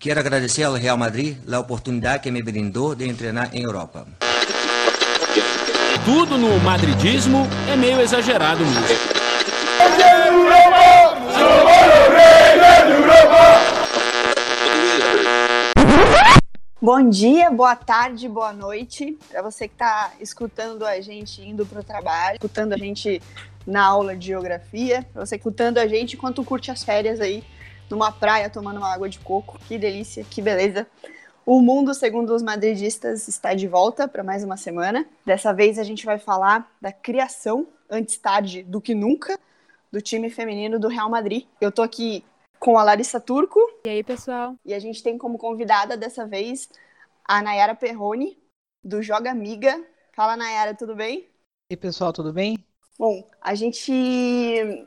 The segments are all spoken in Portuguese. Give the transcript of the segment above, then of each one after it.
Quero agradecer ao Real Madrid a oportunidade que me brindou de treinar em Europa. Tudo no madridismo é meio exagerado mesmo. Bom dia, boa tarde, boa noite para você que está escutando a gente indo para o trabalho, escutando a gente na aula de geografia, para você escutando a gente enquanto curte as férias aí numa praia tomando uma água de coco. Que delícia, que beleza. O mundo, segundo os madridistas, está de volta para mais uma semana. Dessa vez a gente vai falar da criação, antes tarde do que nunca, do time feminino do Real Madrid. Eu tô aqui com a Larissa Turco. E aí, pessoal? E a gente tem como convidada dessa vez a Nayara Perrone, do Joga Amiga. Fala, Nayara, tudo bem? E aí, pessoal, tudo bem? Bom, a gente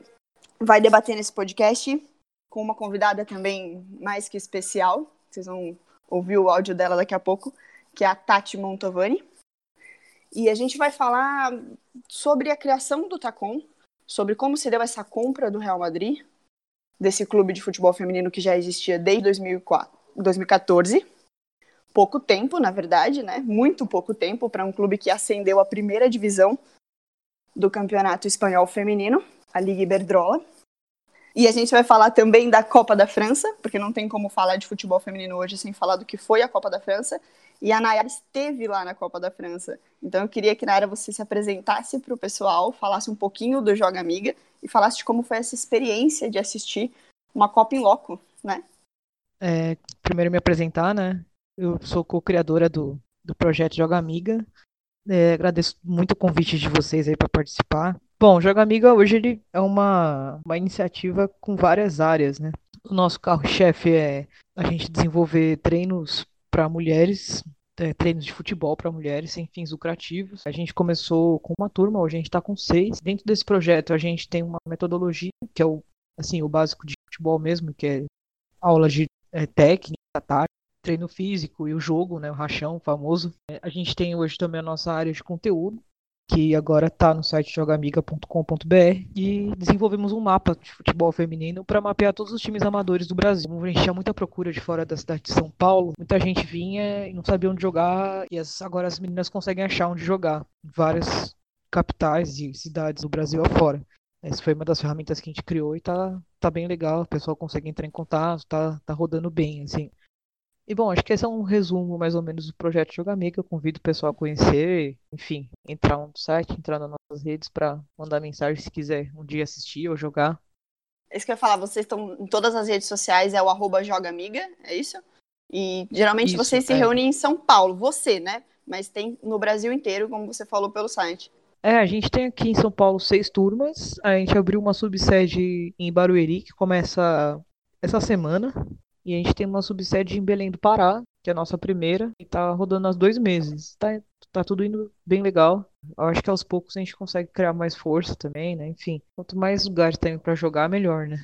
vai debater nesse podcast com uma convidada também mais que especial. Vocês vão ouvir o áudio dela daqui a pouco, que é a Tati Montovani. E a gente vai falar sobre a criação do Tacom, sobre como se deu essa compra do Real Madrid, desse clube de futebol feminino que já existia desde 2004, 2014. Pouco tempo, na verdade, né? Muito pouco tempo para um clube que ascendeu à primeira divisão do Campeonato Espanhol Feminino, a Liga Iberdrola. E a gente vai falar também da Copa da França, porque não tem como falar de futebol feminino hoje sem falar do que foi a Copa da França. E a Nayara esteve lá na Copa da França. Então eu queria que, Nayara, você se apresentasse para o pessoal, falasse um pouquinho do Joga Amiga e falasse de como foi essa experiência de assistir uma Copa em Loco, né? É, primeiro me apresentar, né? Eu sou co-criadora do, do projeto Joga Amiga. É, agradeço muito o convite de vocês aí para participar. Bom, Joga Amiga hoje ele é uma, uma iniciativa com várias áreas, né? O nosso carro-chefe é a gente desenvolver treinos para mulheres, é, treinos de futebol para mulheres sem fins lucrativos. A gente começou com uma turma, hoje a gente está com seis. Dentro desse projeto a gente tem uma metodologia que é o assim o básico de futebol mesmo, que é aula de é, técnica, tática, treino físico e o jogo, né, o rachão famoso. A gente tem hoje também a nossa área de conteúdo, que agora está no site jogamiga.com.br e desenvolvemos um mapa de futebol feminino para mapear todos os times amadores do Brasil. A gente tinha muita procura de fora da cidade de São Paulo, muita gente vinha e não sabia onde jogar e as, agora as meninas conseguem achar onde jogar em várias capitais e cidades do Brasil afora. Essa foi uma das ferramentas que a gente criou e tá, tá bem legal, o pessoal consegue entrar em contato, tá, tá rodando bem, assim. E bom, acho que esse é um resumo mais ou menos do projeto Joga Amiga. Eu convido o pessoal a conhecer, enfim, entrar no site, entrar nas nossas redes para mandar mensagem se quiser um dia assistir ou jogar. É isso que eu ia falar, vocês estão em todas as redes sociais, é o arroba Joga Amiga, é isso? E geralmente Isso, vocês se é. reúnem em São Paulo, você, né? Mas tem no Brasil inteiro, como você falou pelo site. É, a gente tem aqui em São Paulo seis turmas. A gente abriu uma subsede em Barueri, que começa essa semana. E a gente tem uma subsede em Belém do Pará, que é a nossa primeira, e tá rodando há dois meses. Tá, tá tudo indo bem legal. Eu acho que aos poucos a gente consegue criar mais força também, né? Enfim, quanto mais lugares tem pra jogar, melhor, né?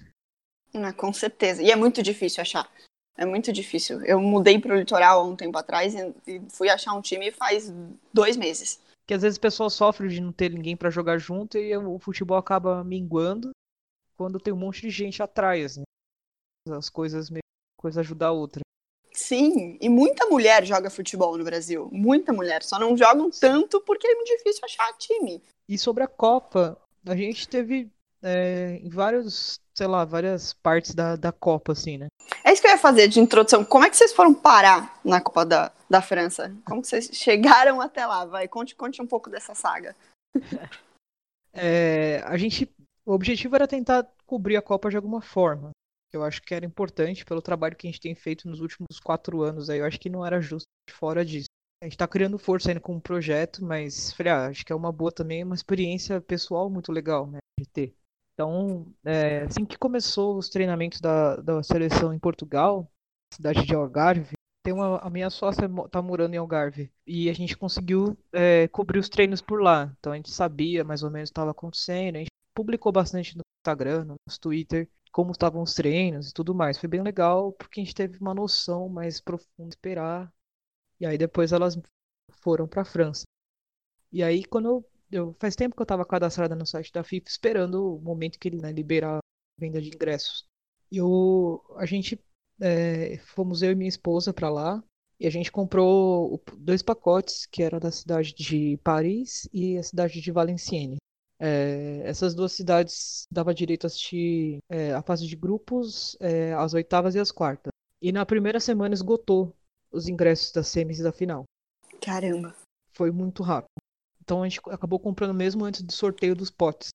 Ah, com certeza. E é muito difícil achar. É muito difícil. Eu mudei pro litoral há um tempo atrás e fui achar um time faz dois meses. Que às vezes o pessoal sofre de não ter ninguém pra jogar junto e o futebol acaba minguando quando tem um monte de gente atrás, né? As coisas meio coisa ajuda a outra. Sim, e muita mulher joga futebol no Brasil. Muita mulher. Só não jogam tanto porque é muito difícil achar time. E sobre a Copa, a gente teve é, em vários, sei lá, várias partes da, da Copa, assim, né? É isso que eu ia fazer de introdução. Como é que vocês foram parar na Copa da, da França? Como vocês chegaram até lá? Vai, conte, conte um pouco dessa saga. É, a gente, o objetivo era tentar cobrir a Copa de alguma forma. Eu acho que era importante pelo trabalho que a gente tem feito nos últimos quatro anos aí. Eu acho que não era justo fora disso. A gente tá criando força ainda com um projeto, mas falei, ah, acho que é uma boa também, uma experiência pessoal muito legal, né, de ter. Então, é, assim que começou os treinamentos da, da seleção em Portugal, cidade de Algarve, tem uma, a minha sócia tá morando em Algarve e a gente conseguiu é, cobrir os treinos por lá. Então a gente sabia mais ou menos o que estava acontecendo, a gente publicou bastante no Instagram, no Twitter, como estavam os treinos e tudo mais. Foi bem legal porque a gente teve uma noção mais profunda de esperar. E aí depois elas foram para a França. E aí quando eu, eu faz tempo que eu estava cadastrada no site da FIFA esperando o momento que ele né, liberar a venda de ingressos. E eu, a gente é, fomos eu e minha esposa para lá e a gente comprou dois pacotes, que era da cidade de Paris e a cidade de Valenciennes. É, essas duas cidades dava direito a assistir é, a fase de grupos, é, as oitavas e as quartas. E na primeira semana esgotou os ingressos das semis e da final. Caramba. Foi muito rápido. Então a gente acabou comprando mesmo antes do sorteio dos potes.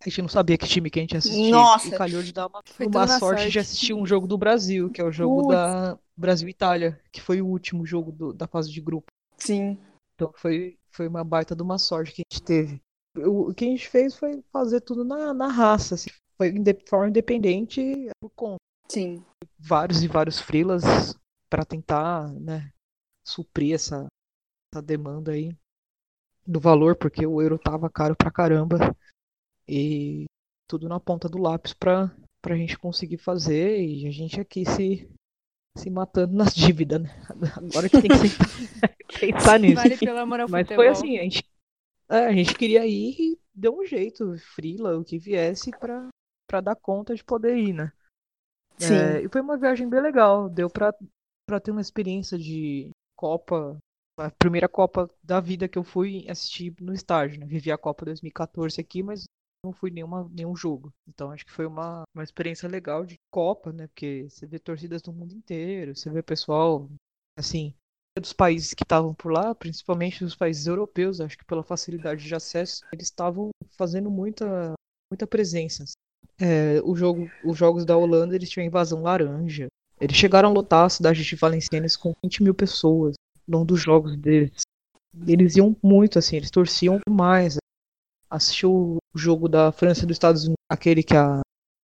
A gente não sabia que time que a gente assistia. Nossa. E calhou de dar uma, Foi uma sorte, sorte. de assistir um jogo do Brasil, que é o jogo Putz. da Brasil-Itália, que foi o último jogo do- da fase de grupo. Sim. Então foi, foi uma baita de uma sorte que a gente teve. O, que a gente fez foi fazer tudo na, na raça, assim. Foi de forma independente por conta. Sim. Vários e vários freelas para tentar, né, suprir essa, essa demanda aí do valor, porque o euro tava caro pra caramba. E tudo na ponta do lápis pra, pra gente conseguir fazer e a gente aqui se, se matando nas dívidas, né? Agora que tem que pensar nisso. Vale pelo amor ao Mas futebol. foi assim, a gente, é, a gente queria ir e deu um jeito, frila, o que viesse pra, pra dar conta de poder ir, né? Sim. É, e foi uma viagem bem legal, deu pra, pra ter uma experiência de Copa, a primeira Copa da vida que eu fui assistir no estádio, né? Vivi a Copa 2014 aqui, mas não fui nenhuma, nenhum jogo. Então acho que foi uma, uma experiência legal de Copa, né? Porque você vê torcidas do mundo inteiro, você vê pessoal, assim, dos países que estavam por lá, principalmente dos países europeus, acho que pela facilidade de acesso, eles estavam fazendo muita, muita presença. É, o jogo, os jogos da Holanda, eles tinham invasão laranja. Eles chegaram a lotar a cidade de Valenciennes com 20 mil pessoas num dos jogos deles. Eles iam muito, assim, eles torciam demais. Assistiu o jogo da França e dos Estados Unidos, aquele que a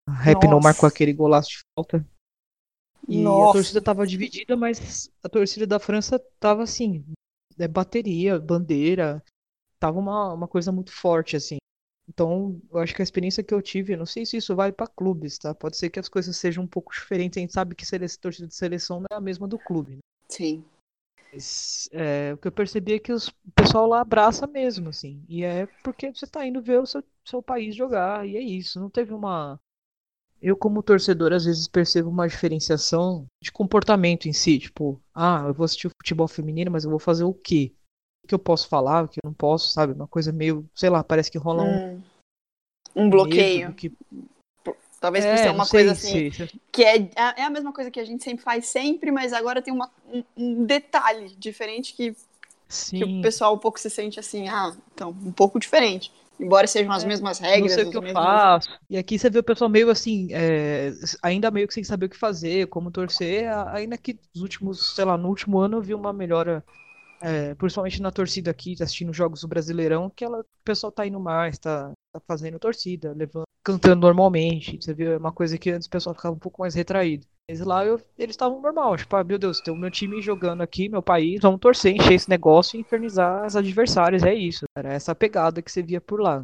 Rap não marcou aquele golaço de falta. E a Nossa. torcida tava dividida, mas a torcida da França tava assim, é bateria, bandeira, tava uma, uma coisa muito forte assim. Então, eu acho que a experiência que eu tive, eu não sei se isso vale para clubes, tá? Pode ser que as coisas sejam um pouco diferentes, a gente sabe que sele- torcida de seleção não é a mesma do clube, né? Sim. Mas, é, o que eu percebi é que os- o pessoal lá abraça mesmo, assim. E é porque você tá indo ver o seu, seu país jogar, e é isso. Não teve uma. Eu, como torcedor, às vezes percebo uma diferenciação de comportamento em si. Tipo, ah, eu vou assistir o futebol feminino, mas eu vou fazer o quê? O que eu posso falar, o que eu não posso, sabe? Uma coisa meio, sei lá, parece que rola um Hum. Um bloqueio. medo do que... Talvez por É, ser uma coisa assim. se- se- Que é, é a mesma coisa que a gente sempre faz sempre, mas agora tem uma, um, um detalhe diferente que, que o pessoal um pouco se sente assim, ah, então, um pouco diferente. Embora sejam as mesmas não regras, sei o que eu mesmas- faço. E aqui você vê o pessoal meio assim, é, ainda meio que sem saber o que fazer, como torcer, ainda que nos últimos, sei lá, no último ano eu vi uma melhora, é, principalmente na torcida aqui, assistindo jogos do Brasileirão, que ela, o pessoal tá indo mais, tá, tá fazendo torcida, levando, cantando normalmente. Você vê uma coisa que antes o pessoal ficava um pouco mais retraído. Lá eu- eles estavam normal, tipo, ah, meu Deus, tem o meu time jogando aqui, meu país, vamos torcer, encher esse negócio e infernizar as adversárias, é isso. Era essa pegada que você via por lá.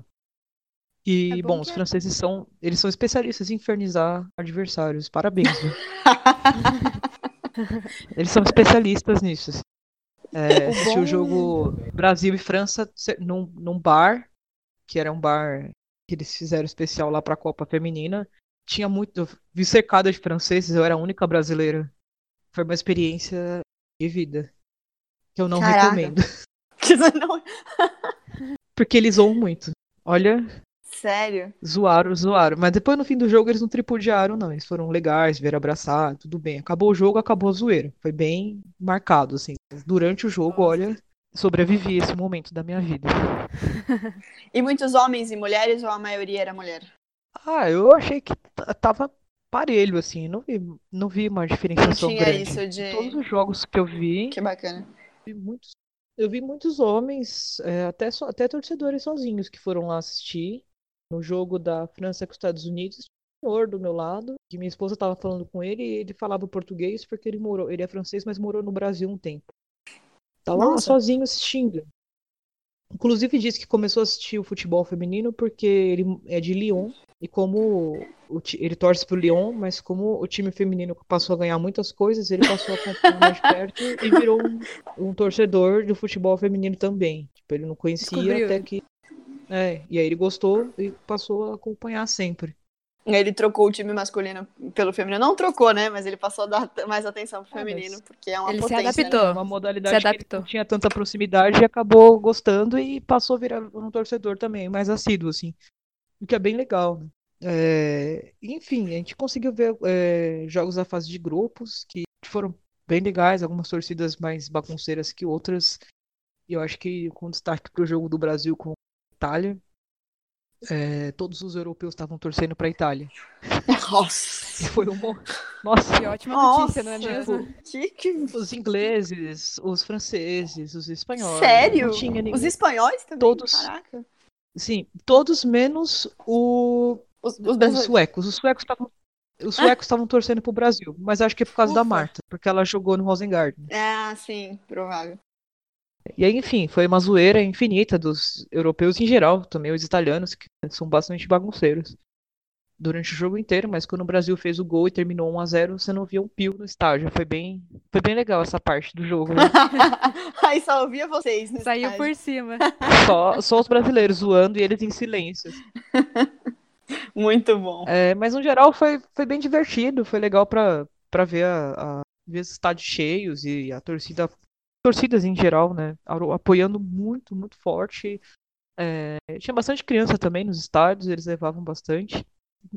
E, É bom bom, os que- franceses são, eles são especialistas em infernizar adversários. Parabéns, viu? Eles são especialistas nisso. assim. É, assisti o jogo Brasil e França num, num bar, que era um bar que eles fizeram especial lá pra Copa Feminina. Tinha muito, vi cercada de franceses, eu era a única brasileira. Foi uma experiência de vida que eu não Caraca. recomendo, porque eles zoam muito. Olha, Sério? Zoaram, zoaram. Mas depois no fim do jogo eles não tripudiaram, não. Eles foram legais, vieram abraçar, tudo bem. Acabou o jogo, acabou a zoeira. Foi bem marcado, assim. Durante o jogo, olha, sobrevivi esse momento da minha vida. E muitos homens e mulheres, ou a maioria era mulher? Ah, eu achei que t- tava parelho, assim. Não vi, não vi uma diferenciação tinha grande. isso Em todos de. os jogos que eu vi, Que bacana. vi muitos, eu vi muitos homens, é, até, so- até torcedores sozinhos que foram lá assistir. No jogo da França com os Estados Unidos, tinha um senhor do meu lado, que minha esposa estava falando com ele, e ele falava português porque ele morou, ele é francês, mas morou no Brasil um tempo. Tá lá Nossa. sozinho assistindo. Inclusive disse que começou a assistir o futebol feminino porque ele é de Lyon e como o ele torce pro Lyon, mas como o time feminino passou a ganhar muitas coisas, ele passou a acompanhar mais de perto e virou um, um torcedor do futebol feminino também. Tipo, ele não conhecia Descobriu. até que é, e aí ele gostou e passou a acompanhar sempre. Ele trocou o time masculino pelo feminino. Não trocou, né? Mas ele passou a dar mais atenção pro Ah, feminino, porque é uma ele se potência, adaptou. né? Uma modalidade Se que ele adaptou. não tinha tanta proximidade e acabou gostando e passou a virar um torcedor também, mais assíduo, assim. O que é bem legal, né? É, enfim, a gente conseguiu ver é, jogos da fase de grupos que foram bem legais, algumas torcidas mais bagunceiras que outras. E eu acho que com destaque pro jogo do Brasil com a Itália, é, todos os europeus estavam torcendo pra Itália. Nossa. E foi um. mo- Nossa, Que ótima notícia, não é Nossa. mesmo? Que, que... os ingleses, os franceses, os espanhóis. Sério? Não tinha ninguém. Os espanhóis também? Todos. Caraca. Sim, todos menos o... Os, os os suecos. Os suecos estavam. Os suecos estavam torcendo pro Brasil, mas acho que é por causa da Ufa. Marta, porque ela jogou no Rosengarten. Ah, sim, provável. E aí, enfim, foi uma zoeira infinita dos europeus em geral, também os italianos, que são bastante bagunceiros durante o jogo inteiro, mas quando o Brasil fez o gol e terminou 1 a 0 você não via um pio no estádio. Foi bem, foi bem legal essa parte do jogo, né? Aí só ouvia vocês. nesse Saiu por cima. Só, só os brasileiros zoando e eles em silêncio. Muito bom. É, mas no geral foi, foi bem divertido, foi legal pra, pra ver, a, a- ver os estádios cheios e a torcida, torcidas em geral, né, apoiando muito, muito forte. É, tinha bastante criança também nos estádios, eles levavam bastante.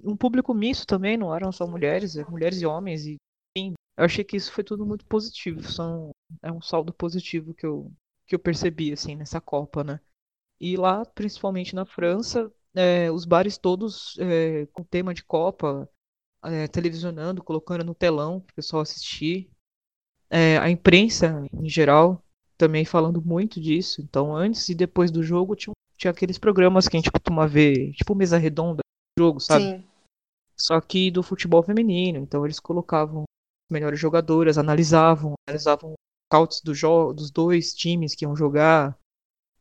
Um público misto também, não eram só mulheres, é, mulheres e homens, e enfim, eu achei que isso foi tudo muito positivo, são, é um saldo positivo que eu, que eu percebi, assim, nessa Copa, né. E lá, principalmente na França, é, os bares todos é, com tema de Copa, é, televisionando, colocando no telão para o pessoal assistir. É, a imprensa, em geral, também falando muito disso. Então, antes e depois do jogo, tinha, tinha aqueles programas que a gente costuma ver, tipo mesa redonda do jogo, sabe? Sim. Só que do futebol feminino. Então, eles colocavam as melhores jogadoras, analisavam, analisavam scouts do dos dois times que iam jogar,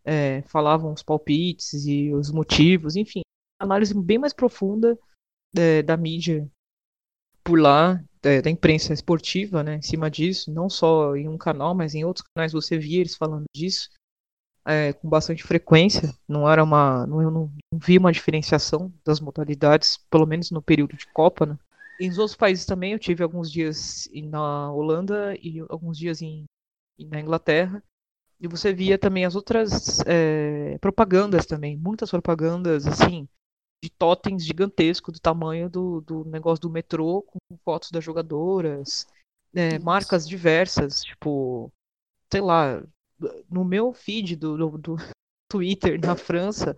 é, falavam os palpites e os motivos, enfim, análise bem mais profunda é, da mídia por lá, é, da imprensa esportiva, né, em cima disso, não só em um canal, mas em outros canais você via eles falando disso é, com bastante frequência. Não era uma, não, eu não, não vi uma diferenciação das modalidades, pelo menos no período de Copa, né. Em outros países também eu tive alguns dias na Holanda e alguns dias em- na Inglaterra. E você via também as outras é, propagandas também, muitas propagandas assim de totens gigantesco do tamanho do, do negócio do metrô com fotos das jogadoras, é, marcas diversas, tipo, sei lá, no meu feed do, do, do Twitter na França,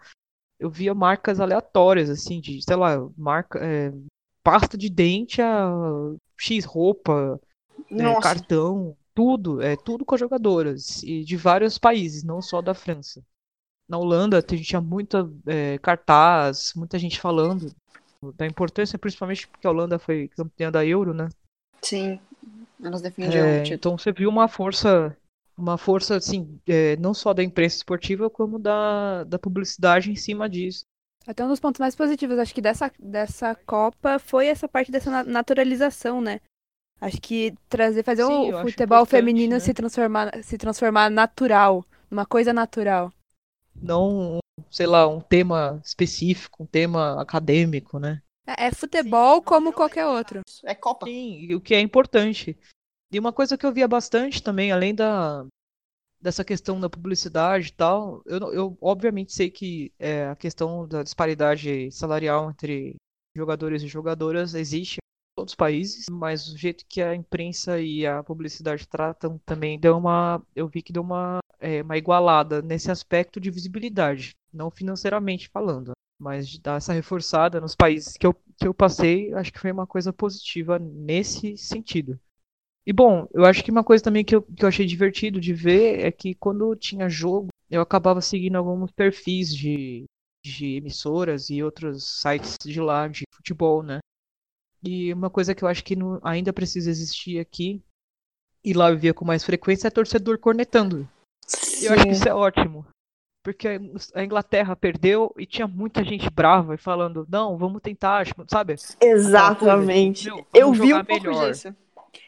eu via marcas aleatórias, assim, de, sei lá, marca, é, pasta de dente a X roupa, é, cartão, tudo, é tudo com as jogadoras e de vários países, não só da França. Na Holanda tem- tinha muita é, cartaz, muita gente falando da importância, principalmente porque a Holanda foi campeã da Euro, né? Sim. Elas defendiam É, o título. então você viu uma força, uma força assim, é, não só da imprensa esportiva como da, da publicidade em cima disso. Até um dos pontos mais positivos, acho que dessa, dessa Copa foi essa parte dessa na- naturalização, né? Acho que trazer, fazer Sim, o futebol feminino né? se transformar, se transformar natural, numa coisa natural. Não, sei lá, um tema específico, um tema acadêmico, né? É, é futebol como qualquer outro. É Copa. Sim, e o que é importante. E uma coisa que eu via bastante também, além da, dessa questão da publicidade e tal, eu, não- eu obviamente sei que é, a questão da disparidade salarial entre jogadores e jogadoras existe todos os países, mas o jeito que a imprensa e a publicidade tratam também deu uma, eu vi que deu uma, é, uma igualada nesse aspecto de visibilidade, não financeiramente falando, mas de dar essa reforçada nos países que eu, que eu passei, acho que foi uma coisa positiva nesse sentido. E bom, eu acho que uma coisa também que eu, que eu achei divertido de ver é que quando tinha jogo, eu acabava seguindo alguns perfis de, de emissoras e outros sites de lá, de futebol, né? E uma coisa que eu acho que não- ainda precisa existir aqui, e lá eu via com mais frequência, é torcedor cornetando. E eu acho que isso é ótimo. Porque a Inglaterra perdeu e tinha muita gente brava e falando, não, vamos tentar, sabe? Exatamente. Meu, eu vi um pouco melhor. disso.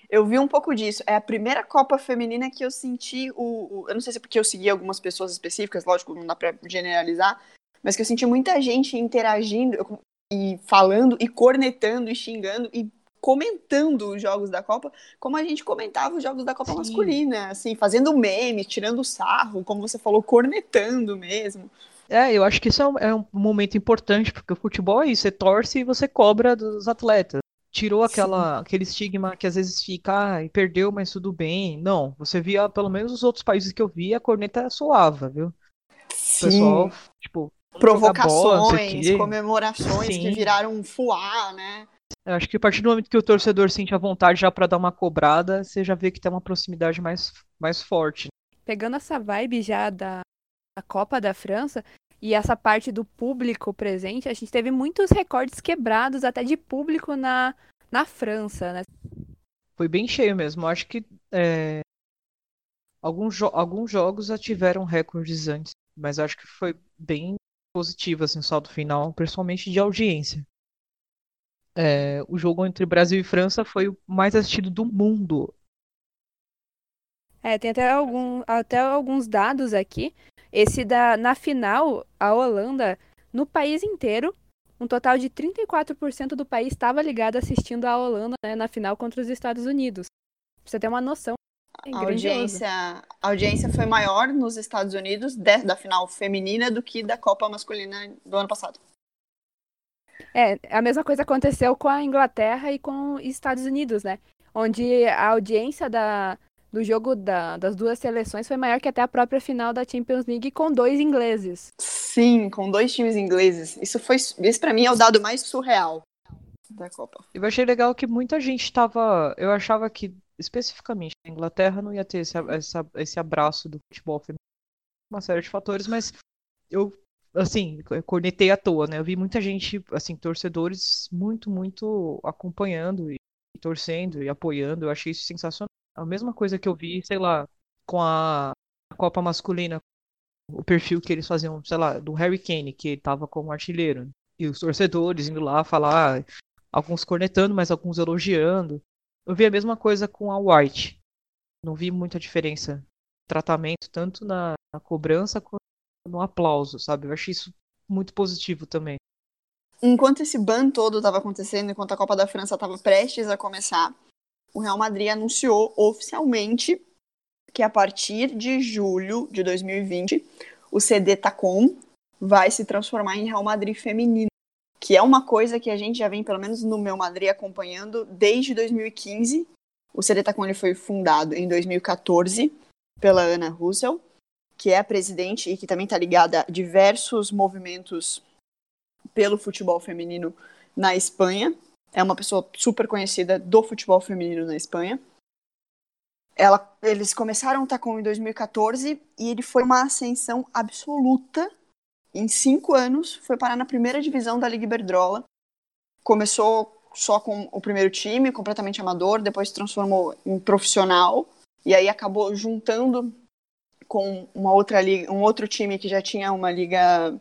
Eu vi um pouco disso. É a primeira Copa Feminina que eu senti o, o- Eu não sei se é porque eu segui algumas pessoas específicas, lógico, não dá pra generalizar, mas que eu senti muita gente interagindo. Eu e falando e cornetando e xingando e comentando os jogos da Copa, como a gente comentava os jogos da Copa Sim. masculina, assim, fazendo meme, tirando sarro, como você falou, cornetando mesmo. É, eu acho que isso é um, é um momento importante, porque o futebol é isso, você torce e você cobra dos atletas. Tirou aquela, aquele estigma que às vezes fica, ah, perdeu, mas tudo bem. Não, você via, pelo menos os outros países que eu via, a corneta soava, viu? O pessoal, tipo, bola, provocações, comemorações que Sim. viraram um fuá, né? Eu acho que a partir do momento que o torcedor sente a vontade já pra dar uma cobrada, você já vê que tem uma proximidade mais, mais forte. Pegando essa vibe já da, da Copa da França e essa parte do público presente, a gente teve muitos recordes quebrados até de público na, na França, né? Foi bem cheio mesmo. Eu acho que é, alguns, jo- alguns jogos já tiveram recordes antes, mas eu acho que foi bem positivo assim, saldo final, principalmente de audiência. É, o jogo entre Brasil e França foi o mais assistido do mundo. É, tem até, algum, até alguns dados aqui. Esse da, na final, a Holanda, no país inteiro, um total de 34% do país estava ligado assistindo a Holanda né, na final contra os Estados Unidos. Pra você ter uma noção. É A audiência, a audiência foi maior nos Estados Unidos de- da final feminina do que da Copa masculina do ano passado. É, a mesma coisa aconteceu com a Inglaterra e com os Estados Unidos, né? Onde a audiência da, do jogo da- das duas seleções foi maior que até a própria final da Champions League com dois ingleses. Sim, com dois times ingleses. Isso foi, esse para mim é o dado mais surreal da Copa. Eu achei legal que muita gente estava. Eu achava que, especificamente, a Inglaterra não ia ter esse, essa- esse abraço do futebol feminino. Uma série de fatores, mas eu, assim, cornetei à toa, né? Eu vi muita gente, assim, torcedores muito, muito acompanhando e, torcendo e apoiando. Eu achei isso sensacional. A mesma coisa que eu vi, sei lá, com a Copa Masculina, o perfil que eles faziam, sei lá, do Harry Kane, que ele tava como artilheiro. E os torcedores indo lá falar alguns cornetando, mas alguns elogiando. Eu vi a mesma coisa com a White. Não vi muita diferença. Tratamento tanto na, na cobrança quanto no aplauso, sabe? Eu achei isso muito positivo também. Enquanto esse ban todo estava acontecendo, enquanto a Copa da França estava prestes a começar, o Real Madrid anunciou oficialmente que a partir de julho de 2020, o CD Tacom vai se transformar em Real Madrid feminino, que é uma coisa que a gente já vem, pelo menos no meu Madrid, acompanhando desde 2015. O CD Tacom ele foi fundado em 2014 pela Ana Russell, que é a presidente e que também está ligada a diversos movimentos pelo futebol feminino na Espanha. É uma pessoa super conhecida do futebol feminino na Espanha. Ela, eles começaram o Tacom em 2014 e ele foi uma ascensão absoluta. Em cinco anos, foi parar na primeira divisão da Liga Iberdrola. Começou só com o primeiro time, completamente amador, depois se transformou em profissional e aí acabou juntando com uma outra liga, um outro time que já tinha uma liga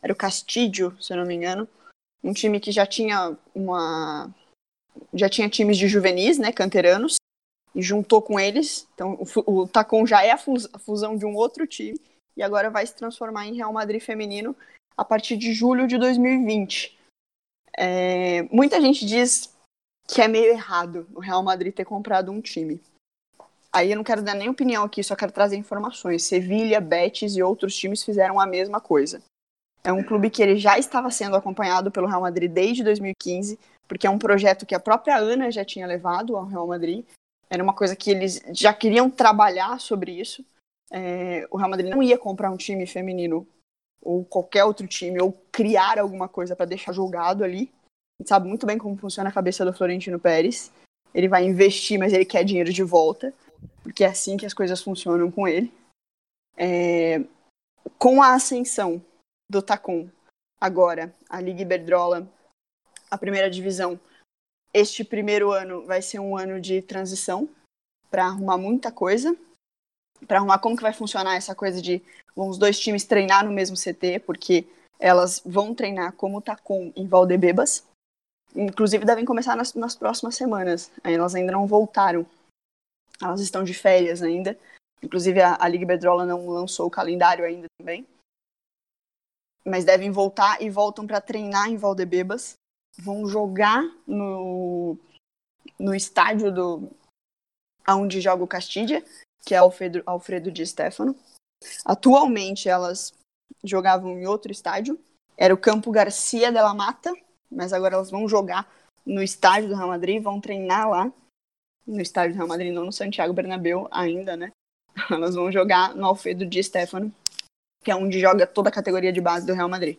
era o Castillo, se eu não me engano, um time que já tinha uma já tinha times de juvenis, né, canteranos, e juntou com eles. Então o, o Tacon já é a fusão de um outro time e agora vai se transformar em Real Madrid feminino a partir de julho de 2020. É, muita gente diz que é meio errado o Real Madrid ter comprado um time. Aí eu não quero dar nem opinião aqui, só quero trazer informações. Sevilha, Betis e outros times fizeram a mesma coisa. É um clube que ele já estava sendo acompanhado pelo Real Madrid desde 2015, porque é um projeto que a própria Ana já tinha levado ao Real Madrid. Era uma coisa que eles já queriam trabalhar sobre isso. É, o Real Madrid não ia comprar um time feminino ou qualquer outro time, ou criar alguma coisa para deixar jogado ali. A gente sabe muito bem como funciona a cabeça do Florentino Pérez. Ele vai investir, mas ele quer dinheiro de volta, porque é assim que as coisas funcionam com ele. É, com a ascensão do Tacom, agora, a Liga Iberdrola, a primeira divisão, este primeiro ano vai ser um ano de transição para arrumar muita coisa, para arrumar como que vai funcionar essa coisa de os dois times treinar no mesmo CT, porque elas vão treinar como o Tacom em Valdebebas. Inclusive devem começar nas, nas próximas semanas. Elas ainda não voltaram. Elas estão de férias ainda. Inclusive a, a Liga Iberdrola não lançou o calendário ainda também. mas devem voltar e voltam para treinar em Valdebebas. Vão jogar no, no estádio do onde joga o Castilha, que é Alfredo, Alfredo Di Stefano. Atualmente elas jogavam em outro estádio, era o Campo Garcia de la Mata, mas agora elas vão jogar no estádio do Real Madrid, vão treinar lá no estádio do Real Madrid, não no Santiago Bernabéu ainda, né? Elas vão jogar no Alfredo Di Stefano, que é onde joga toda a categoria de base do Real Madrid.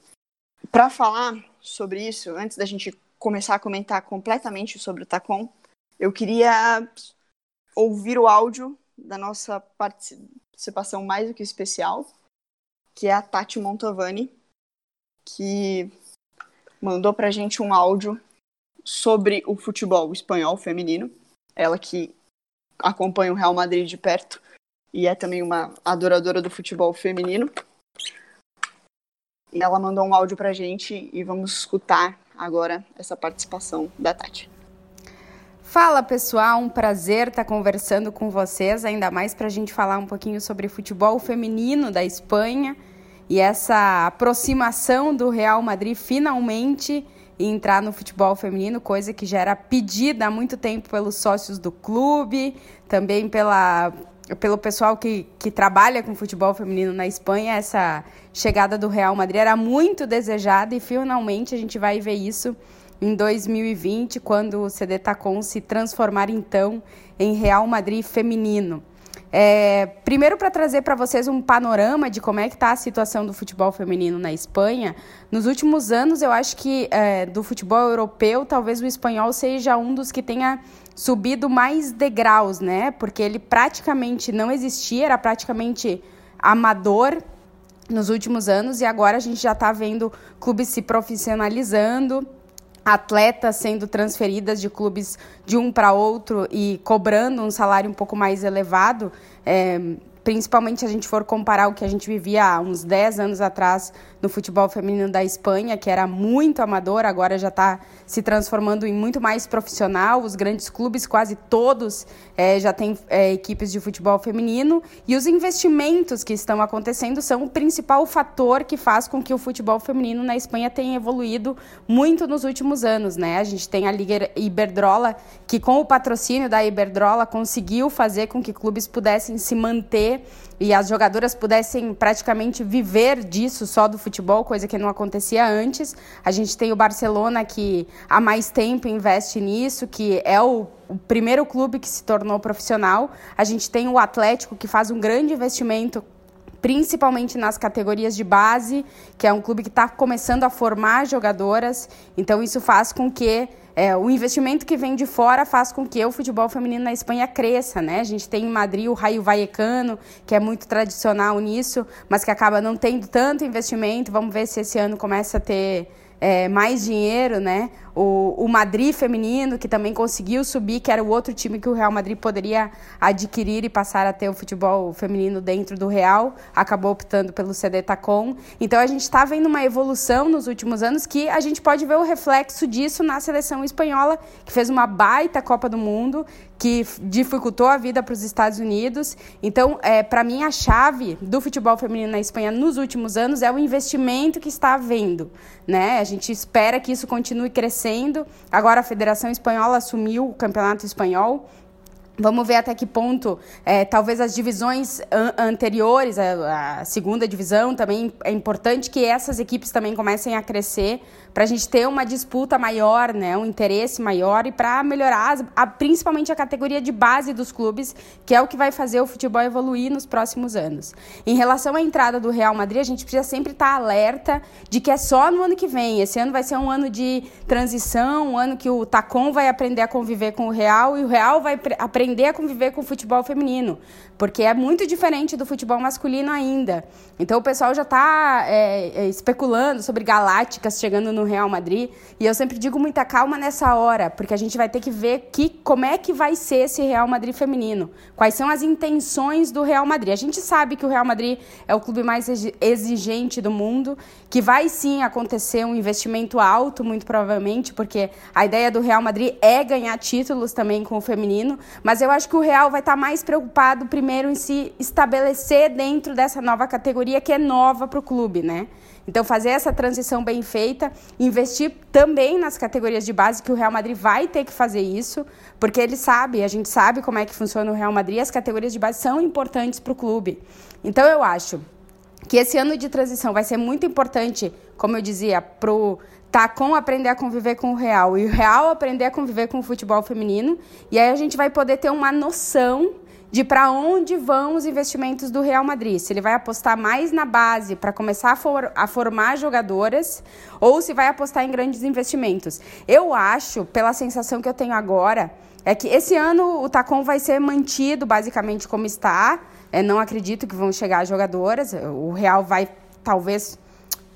Para falar sobre isso, antes da gente começar a comentar completamente sobre o Tacon, eu queria ouvir o áudio da nossa participação mais do que especial, que é a Tati Montovani, que mandou pra gente um áudio sobre o futebol espanhol feminino. Ela que acompanha o Real Madrid de perto e é também uma adoradora do futebol feminino. E ela mandou um áudio pra gente e vamos escutar agora essa participação da Tati. Fala pessoal, um prazer estar conversando com vocês, ainda mais para a gente falar um pouquinho sobre futebol feminino da Espanha e essa aproximação do Real Madrid finalmente entrar no futebol feminino, coisa que já era pedida há muito tempo pelos sócios do clube, também pela, pelo pessoal que, que trabalha com futebol feminino na Espanha. Essa chegada do Real Madrid era muito desejada e finalmente a gente vai ver isso em 2020, quando o CD Tacon se transformar então em Real Madrid feminino. É, primeiro, para trazer para vocês um panorama de como é que está a situação do futebol feminino na Espanha. Nos últimos anos, eu acho que é, do futebol europeu, talvez o espanhol seja um dos que tenha subido mais degraus, né? Porque ele praticamente não existia, era praticamente amador nos últimos anos e agora a gente já está vendo clubes se profissionalizando atletas sendo transferidas de clubes de um para outro e cobrando um salário um pouco mais elevado, é, principalmente se a gente for comparar o que a gente vivia há uns 10 anos atrás no futebol feminino da Espanha, que era muito amador, agora já está se transformando em muito mais profissional. Os grandes clubes, quase todos, é, já têm é, equipes de futebol feminino. E os investimentos que estão acontecendo são o principal fator que faz com que o futebol feminino na Espanha tenha evoluído muito nos últimos anos. Né? A gente tem a Liga Iberdrola, que com o patrocínio da Iberdrola conseguiu fazer com que clubes pudessem se manter e as jogadoras pudessem praticamente viver disso só do futebol, coisa que não acontecia antes. A gente tem o Barcelona que há mais tempo investe nisso, que é o, o primeiro clube que se tornou profissional. A gente tem o Atlético que faz um grande investimento principalmente nas categorias de base, que é um clube que está começando a formar jogadoras. Então, isso faz com que é, o investimento que vem de fora faz com que o futebol feminino na Espanha cresça, né? A gente tem em Madrid o Raio Vallecano, que é muito tradicional nisso, mas que acaba não tendo tanto investimento. Vamos ver se esse ano começa a ter é, mais dinheiro, né? O, o Madrid feminino, que também conseguiu subir, que era o outro time que o Real Madrid poderia adquirir e passar a ter o futebol feminino dentro do Real, acabou optando pelo CD Tacom. Então a gente está vendo uma evolução nos últimos anos que a gente pode ver o reflexo disso na seleção espanhola, que fez uma baita Copa do Mundo, que dificultou a vida para os Estados Unidos. Então, é, para mim, a chave do futebol feminino na Espanha nos últimos anos é o investimento que está havendo. Né? A gente espera que isso continue crescendo. Agora, a Federação Espanhola assumiu o Campeonato Espanhol. Vamos ver até que ponto, é, talvez as divisões an anteriores, a, a, segunda divisão, também é importante que essas equipes também comecem a crescer para a gente ter uma disputa maior, né, um interesse maior e para melhorar a, principalmente a categoria de base dos clubes, que é o que vai fazer o futebol evoluir nos próximos anos. Em relação à entrada do Real Madrid, a gente precisa sempre estar alerta de que é só no ano que vem. Esse ano vai ser um ano de transição, um ano que o Tacon vai aprender a conviver com o Real e o Real vai aprender a conviver com o futebol feminino porque é muito diferente do futebol masculino ainda. Então o pessoal já está é, é, especulando sobre galácticas chegando no Real Madrid e eu sempre digo muita calma nessa hora, porque a gente vai ter que ver que, como é que vai ser esse Real Madrid feminino, quais são as intenções do Real Madrid. A gente sabe que o Real Madrid é o clube mais exigente do mundo, que vai sim acontecer um investimento alto, muito provavelmente, porque a ideia do Real Madrid é ganhar títulos também com o feminino, mas eu acho que o Real vai estar tá mais preocupado primeiro primeiro em se estabelecer dentro dessa nova categoria que é nova para o clube, né? Então, fazer essa transição bem feita, investir também nas categorias de base, que o Real Madrid vai ter que fazer isso, porque ele sabe, a gente sabe como é que funciona o Real Madrid, as categorias de base são importantes para o clube. Então, eu acho que esse ano de transição vai ser muito importante, como eu dizia, para o Tacom aprender a conviver com o Real e o Real aprender a conviver com o futebol feminino. E aí a gente vai poder ter uma noção de para onde vão os investimentos do Real Madrid. Se ele vai apostar mais na base para começar a, for, a, formar jogadoras ou se vai apostar em grandes investimentos. Eu acho, pela sensação que eu tenho agora, é que esse ano o Tacom vai ser mantido basicamente como está. É, não acredito que vão chegar jogadoras. O Real vai talvez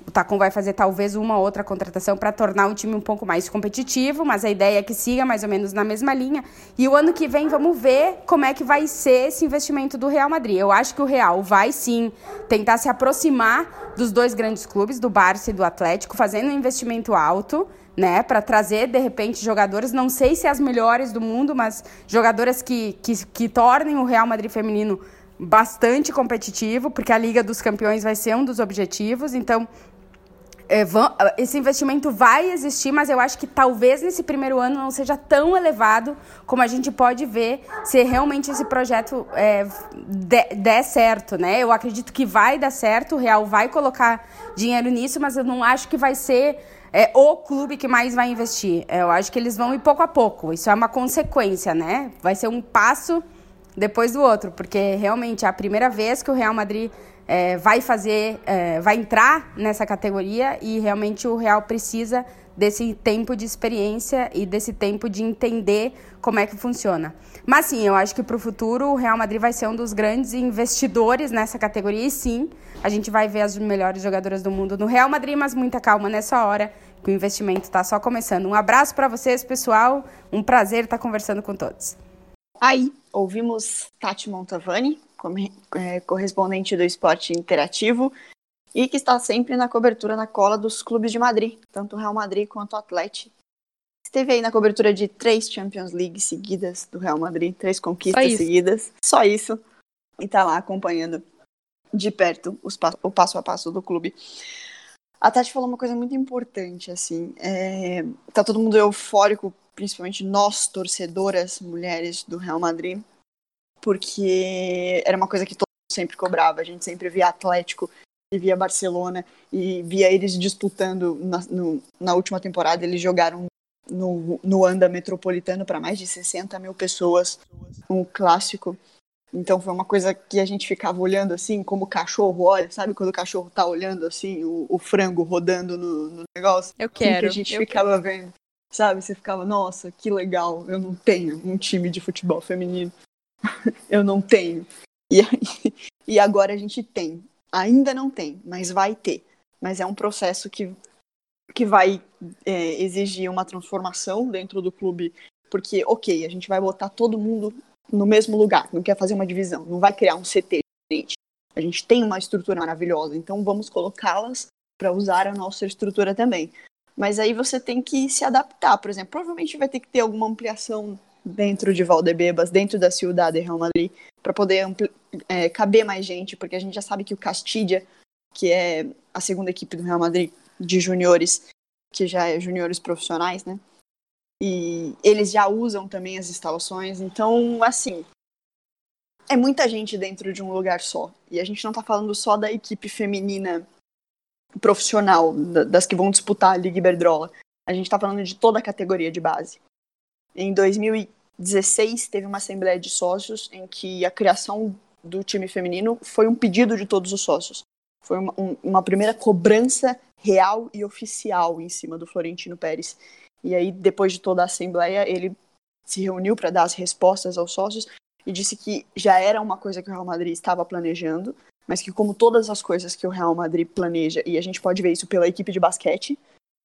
o Tacom vai fazer talvez uma outra contratação para tornar o time um pouco mais competitivo, mas a ideia é que siga mais ou menos na mesma linha. E o ano que vem vamos ver como é que vai ser esse investimento do Real Madrid. Eu acho que o Real vai sim tentar se aproximar dos dois grandes clubes, do Barça e do Atlético, fazendo um investimento alto. Né, para trazer de repente jogadores, não sei se as melhores do mundo, mas jogadoras que, que, que tornem o Real Madrid feminino bastante competitivo, porque a Liga dos Campeões vai ser um dos objetivos. Então, é, vão, esse investimento vai existir, mas eu acho que talvez nesse primeiro ano não seja tão elevado como a gente pode ver se realmente esse projeto é, der, certo, né? Eu acredito que vai dar certo, o Real vai colocar dinheiro nisso, mas eu não acho que vai ser é, o clube que mais vai investir. Eu acho que eles vão ir pouco a pouco. Isso é uma consequência, né? Vai ser um passo depois do outro, porque realmente é a primeira vez que o Real Madrid é, vai fazer, é, vai entrar nessa categoria e realmente o Real precisa desse tempo de experiência e desse tempo de entender como é que funciona. Mas sim, eu acho que para o futuro o Real Madrid vai ser um dos grandes investidores nessa categoria e sim, a gente vai ver as melhores jogadoras do mundo no Real Madrid, mas muita calma nessa hora, que o investimento está só começando. Um abraço para vocês, pessoal. Um prazer estar conversando com todos. Aí, ouvimos Tati Montavani, correspondente do esporte interativo, e que está sempre na cobertura na cola dos clubes de Madrid, tanto o Real Madrid quanto o Atlético. Esteve aí na cobertura de três Champions League seguidas do Real Madrid, três conquistas só seguidas, só isso, e está lá acompanhando de perto os, o passo a passo do clube. A Tati falou uma coisa muito importante, assim, é, tá todo mundo eufórico, principalmente nós, torcedoras, mulheres do Real Madrid, porque era uma coisa que todo mundo sempre cobrava. A gente sempre via Atlético e via Barcelona e via eles disputando na, no, na última temporada. Eles jogaram no, no Anda Metropolitano para mais de 60 mil pessoas, um clássico. Então foi uma coisa que a gente ficava olhando assim, como o cachorro olha, sabe quando o cachorro tá olhando assim, o, o frango rodando no, no negócio? Eu quero. Assim que a gente ficava quero. vendo, sabe? Você ficava, nossa, que legal, eu não tenho um time de futebol feminino. eu não tenho. E, e agora a gente tem. Ainda não tem, mas vai ter. Mas é um processo que, que vai é, exigir uma transformação dentro do clube, porque, ok, a gente vai botar todo mundo no mesmo lugar, não quer fazer uma divisão, não vai criar um CT diferente. A gente tem uma estrutura maravilhosa, então vamos colocá-las para usar a nossa estrutura também. Mas aí você tem que se adaptar, por exemplo, provavelmente vai ter que ter alguma ampliação dentro de Valdebebas, dentro da Ciudad de Real Madrid, para poder é, caber mais gente, porque a gente já sabe que o Castilla, que é a segunda equipe do Real Madrid de juniores, que já é juniores profissionais, né? E eles já usam também as instalações, então, assim, é muita gente dentro de um lugar só. E a gente não tá falando só da equipe feminina profissional, das que vão disputar a Liga Iberdrola. A gente tá falando de toda a categoria de base. Em 2016, teve uma assembleia de sócios em que a criação do time feminino foi um pedido de todos os sócios. Foi uma, um, uma primeira cobrança real e oficial em cima do Florentino Pérez. E aí, depois de toda a assembleia, ele se reuniu para dar as respostas aos sócios e disse que já era uma coisa que o Real Madrid estava planejando, mas que como todas as coisas que o Real Madrid planeja, e a gente pode ver isso pela equipe de basquete,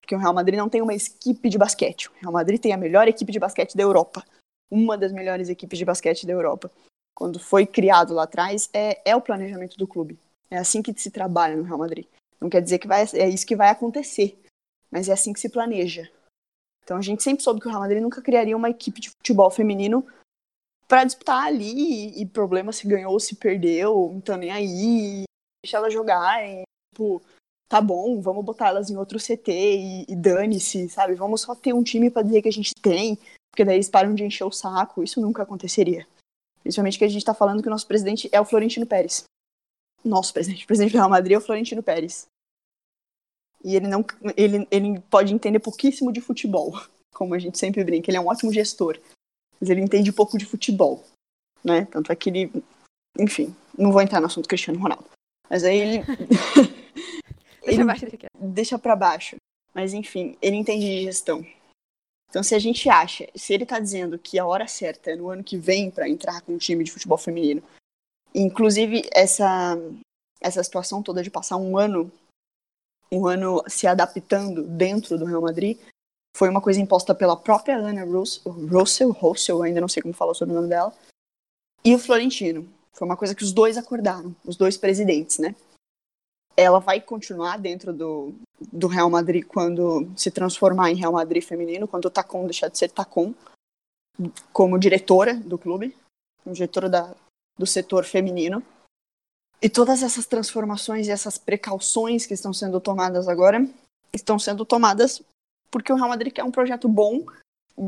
porque o Real Madrid não tem uma equipe de basquete. O Real Madrid tem a melhor equipe de basquete da Europa. Uma das melhores equipes de basquete da Europa. Quando foi criado lá atrás, é, é o planejamento do clube. É assim que se trabalha no Real Madrid. Não quer dizer que vai, é isso que vai acontecer, mas é assim que se planeja. Então a gente sempre soube que o Real Madrid nunca criaria uma equipe de futebol feminino para disputar ali e, e problema se ganhou ou se perdeu, então nem aí, deixa ela jogar. E, tipo, tá bom, vamos botar elas em outro CT e, e dane-se, sabe? Vamos só ter um time para dizer que a gente tem, porque daí eles param de encher o saco. Isso nunca aconteceria. Principalmente que a gente tá falando que o nosso presidente é o Florentino Pérez. Nosso presidente, o presidente do Real Madrid é o Florentino Pérez. E ele não ele, ele pode entender pouquíssimo de futebol, como a gente sempre brinca. Ele é um ótimo gestor, mas ele entende pouco de futebol, né? Tanto é que ele, enfim, não vou entrar no assunto Cristiano Ronaldo. Mas aí ele Deixa abaixo deixa para baixo. Mas enfim, ele entende de gestão. Então, se a gente acha, se ele tá dizendo que a hora certa é no ano que vem para entrar com um time de futebol feminino, inclusive essa essa situação toda de passar um ano um ano se adaptando dentro do Real Madrid foi uma coisa imposta pela própria Ana Rus- Russell, Russell, ainda não sei como falar sobre o nome dela, e o Florentino. Foi uma coisa que os dois acordaram, os dois presidentes, né? Ela vai continuar dentro do, do Real Madrid quando se transformar em Real Madrid feminino, quando o Tacon deixar de ser Tacon, como diretora do clube, como diretora da, do setor feminino. E todas essas transformações e essas precauções que estão sendo tomadas agora estão sendo tomadas porque o Real Madrid quer um projeto bom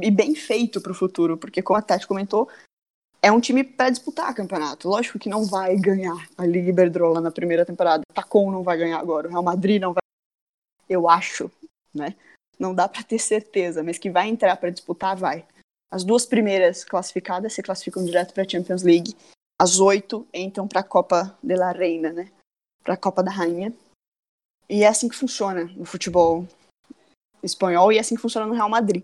e bem feito para o futuro, porque como a Tati comentou, é um time para disputar campeonato. Lógico que não vai ganhar a Liga Iberdrola na primeira temporada. O Tacon não vai ganhar agora, o Real Madrid não vai. Eu acho, né? Não dá para ter certeza, mas que vai entrar para disputar, vai. As duas primeiras classificadas se classificam direto para a Champions League. As oito entram para a Copa de la Reina, né? Para a Copa da Rainha. E é assim que funciona no futebol espanhol e é assim que funciona no Real Madrid.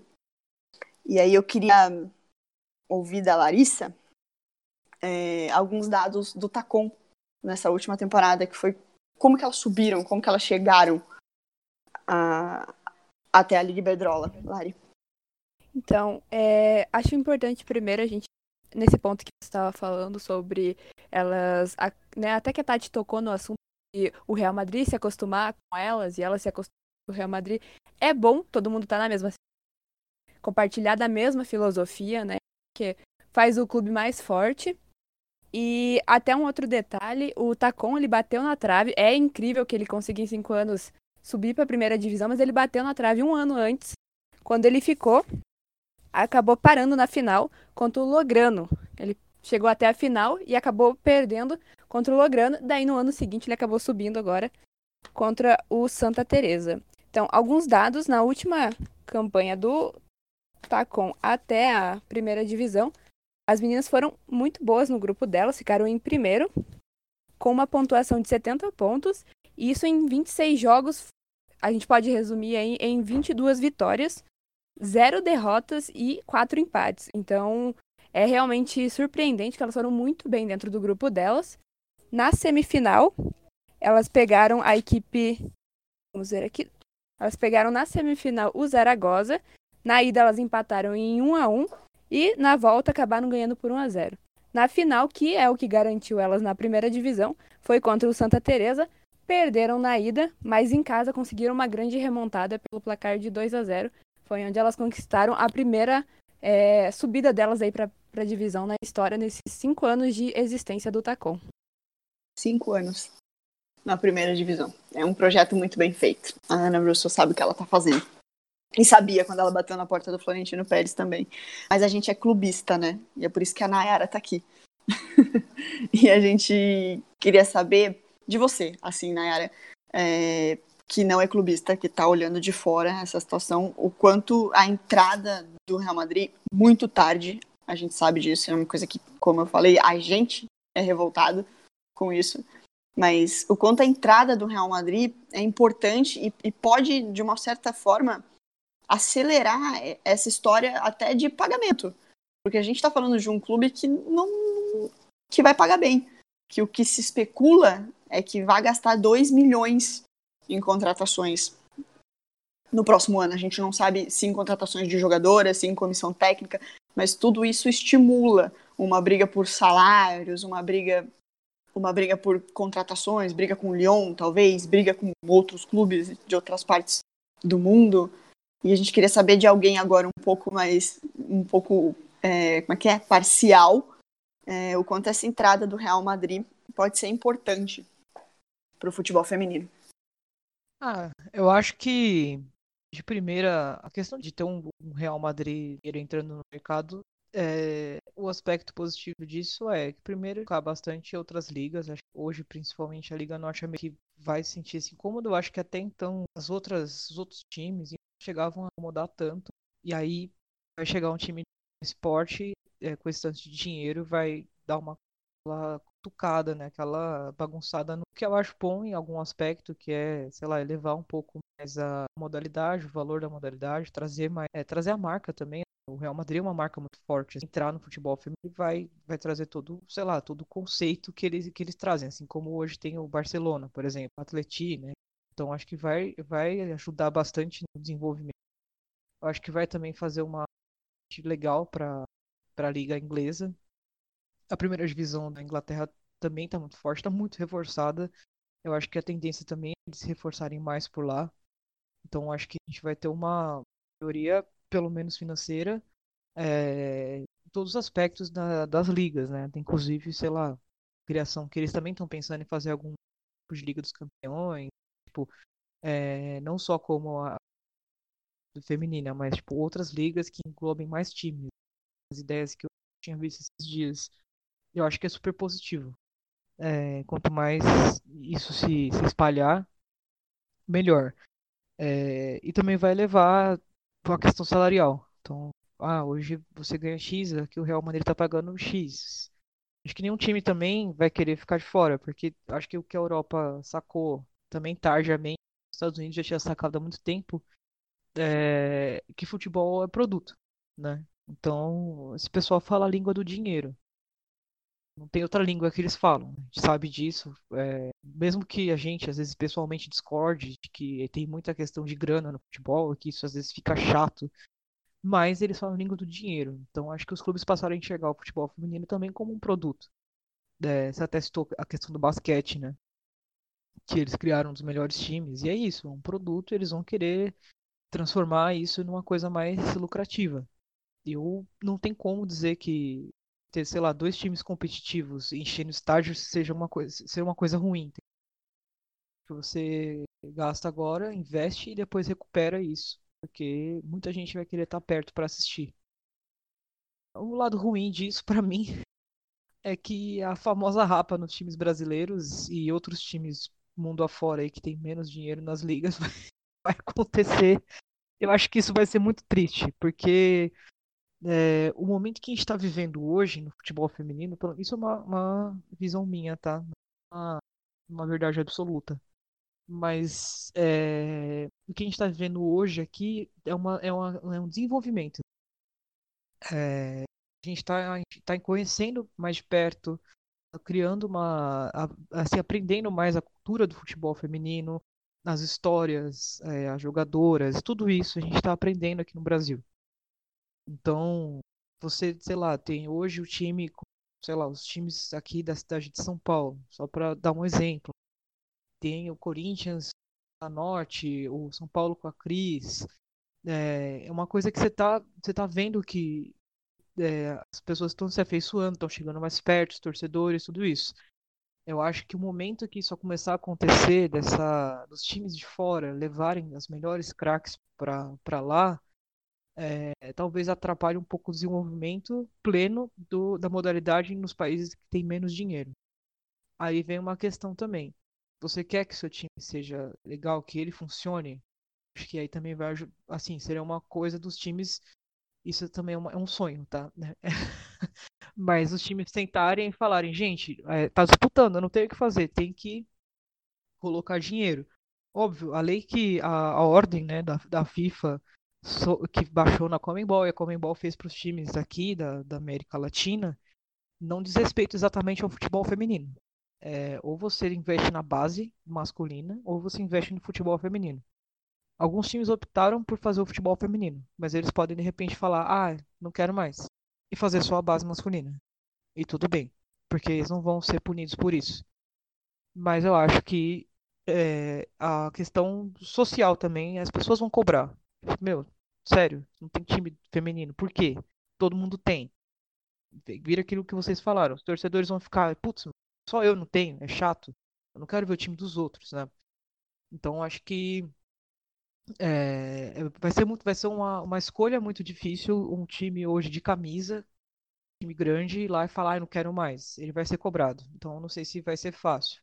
E aí eu queria ouvir da Larissa é, alguns dados do Tacon nessa última temporada, que foi como que elas subiram, como que elas chegaram a- até a Liga Iberdrola, Lari. Então, é, acho importante primeiro a gente, nesse ponto que você estava falando sobre elas, a- né, até que a Tati tocou no assunto de o Real Madrid se acostumar com elas e elas se acostumar com o Real Madrid, é bom, todo mundo tá na mesma compartilhar da mesma filosofia, né, que faz o clube mais forte. E até um outro detalhe, o Tacon, ele bateu na trave, é incrível que ele conseguiu em cinco anos subir para a primeira divisão, mas ele bateu na trave um ano antes, quando ele ficou acabou parando na final contra o Lograno. Ele chegou até a final e acabou perdendo contra o Lograno. Daí no ano seguinte ele acabou subindo agora contra o Santa Teresa. Então, alguns dados na última campanha do Tacon até a primeira divisão, as meninas foram muito boas no grupo delas, ficaram em primeiro com uma pontuação de 70 pontos, e isso em 26 jogos, a gente pode resumir aí em 22 vitórias zero derrotas e quatro empates. Então, é realmente surpreendente que elas foram muito bem dentro do grupo delas. Na semifinal, elas pegaram a equipe. Vamos ver aqui. Elas pegaram na semifinal o Zaragoza. Na ida, elas empataram em 1 a 1 e na volta acabaram ganhando por 1 a 0. Na final, que é o que garantiu elas na primeira divisão, foi contra o Santa Teresa. Perderam na ida, mas em casa conseguiram uma grande remontada pelo placar de 2 a 0 foi onde elas conquistaram a primeira é, subida delas aí para a divisão na história nesses cinco anos de existência do Tacon. Cinco anos na primeira divisão. É um projeto muito bem feito. A Ana Russo sabe o que ela tá fazendo. E sabia quando ela bateu na porta do Florentino Pérez também. Mas a gente é clubista, né? E é por isso que a Nayara tá aqui. e a gente queria saber de você, assim, Nayara, é, que não é clubista, que tá olhando de fora essa situação, o quanto a entrada do Real Madrid, muito tarde, a gente sabe disso, é uma coisa que, como eu falei, a gente é revoltado com isso, mas o quanto a entrada do Real Madrid é importante e, e pode, de uma certa forma, acelerar essa história até de pagamento. Porque a gente está falando de um clube que não que vai pagar bem. Que o que se especula é que vai gastar 2 milhões em contratações no próximo ano. A gente não sabe se em contratações de jogadoras, se em comissão técnica, mas tudo isso estimula uma briga por salários, uma briga uma briga por contratações, briga com o Lyon, talvez, briga com outros clubes de outras partes do mundo. E a gente queria saber de alguém agora um pouco mais, um pouco, é, como é que é, parcial, é, o quanto essa entrada do Real Madrid pode ser importante para o futebol feminino. Ah, eu acho que de primeira, a questão de ter um, um Real Madrid entrando no mercado, é, o aspecto positivo disso é que primeiro ficar bastante outras ligas, acho que hoje principalmente a Liga Norte-Americana vai sentir esse incômodo, eu acho que até então as outras, os outros times chegavam a incomodar tanto, e aí vai chegar um time de esporte é, com esse tanto de dinheiro, vai dar uma aquela cutucada, né? Aquela bagunçada no que eu acho bom em algum aspecto, que é, sei lá, elevar um pouco mais a modalidade, o valor da modalidade, trazer mais, é, trazer a marca também. O Real Madrid é uma marca muito forte. Entrar no futebol feminino vai, vai trazer todo, sei lá, todo o conceito que eles, que eles trazem, assim como hoje tem o Barcelona, por exemplo, o Atleti, né? Então acho que vai, vai ajudar bastante no desenvolvimento. Eu acho que vai também fazer uma legal para a liga inglesa, a primeira divisão da Inglaterra também está muito forte, está muito reforçada. Eu acho que a tendência também é de se reforçarem mais por lá. Então acho que a gente vai ter uma melhoria, pelo menos financeira, é, em todos os aspectos da, das ligas, né? Inclusive, sei lá, criação, que eles também estão pensando em fazer algum tipo de Liga dos Campeões, tipo, é, não só como a feminina, mas tipo, outras ligas que englobem mais times. As ideias que eu tinha visto esses dias eu acho que é super positivo. É, quanto mais isso se, se espalhar, melhor. É, e também vai levar para a questão salarial. Então, ah, hoje você ganha X, aqui o Real Madrid está pagando X. Acho que nenhum time também vai querer ficar de fora, porque acho que o que a Europa sacou também tardiamente, os Estados Unidos já tinha sacado há muito tempo, é, que futebol é produto, né? Então, esse pessoal fala a língua do dinheiro não tem outra língua que eles falam. A gente sabe disso. É, mesmo que a gente, às vezes, pessoalmente discorde de que tem muita questão de grana no futebol, que isso às vezes fica chato, mas eles falam a língua do dinheiro. Então acho que os clubes passaram a enxergar o futebol feminino também como um produto. É, você até citou a questão do basquete, né? Que eles criaram um dos melhores times. E é isso, é um produto, eles vão querer transformar isso numa coisa mais lucrativa. Eu não tem como dizer que ter, sei lá, dois times competitivos enchendo estádio seja uma coisa, seja uma coisa ruim. Você gasta agora, investe e depois recupera isso, porque muita gente vai querer estar perto para assistir. O lado ruim disso para mim é que a famosa rapa nos times brasileiros e outros times mundo afora aí que tem menos dinheiro nas ligas vai, acontecer. Eu acho que isso vai ser muito triste, porque é, o momento que a gente está vivendo hoje no futebol feminino, isso é uma, uma visão minha, tá? Uma, uma verdade absoluta. Mas é, o que a gente está vivendo hoje aqui é, uma, é, uma, é um desenvolvimento. É, a gente está tá conhecendo mais de perto, criando uma. assim, aprendendo mais a cultura do futebol feminino, as histórias, é, as jogadoras, tudo isso a gente está aprendendo aqui no Brasil. Então, você, sei lá, tem hoje o time, sei lá, os times aqui da cidade de São Paulo, só para dar um exemplo. Tem o Corinthians a Norte, o São Paulo com a Cris. É, é uma coisa que você tá, você tá vendo que é, as pessoas estão se afeiçoando, estão chegando mais perto, os torcedores, tudo isso. Eu acho que o momento que isso começar a acontecer, dessa, dos times de fora levarem as melhores craques para lá, é, talvez atrapalhe um pouco o desenvolvimento pleno do, da modalidade nos países que têm menos dinheiro. Aí vem uma questão também. Você quer que seu time seja legal, que ele funcione? Acho que aí também vai, assim, seria uma coisa dos times. Isso também é, uma, é um sonho, tá? Mas os times tentarem e falarem, gente, é, tá disputando, não tenho o que fazer, tem que colocar dinheiro. Óbvio, a lei que a, a ordem né, da, da FIFA so, que baixou na Comembol e a Comembol fez para os times aqui da, da América Latina não diz respeito exatamente ao futebol feminino. É, ou você investe na base masculina ou você investe no futebol feminino. Alguns times optaram por fazer o futebol feminino, mas eles podem de repente falar: ah, não quero mais, e fazer só a base masculina. E tudo bem, porque eles não vão ser punidos por isso. Mas eu acho que é, a questão social também, as pessoas vão cobrar. Meu, sério, não tem time feminino. Por quê? Todo mundo tem. Vira aquilo que vocês falaram. Os torcedores vão ficar, putz, só eu não tenho, é chato. Eu não quero ver o time dos outros, né? Então acho que é, vai ser muito, vai ser uma, uma escolha muito difícil um time hoje de camisa, time grande, ir lá e falar, ah, não quero mais. Ele vai ser cobrado. Então não sei se vai ser fácil.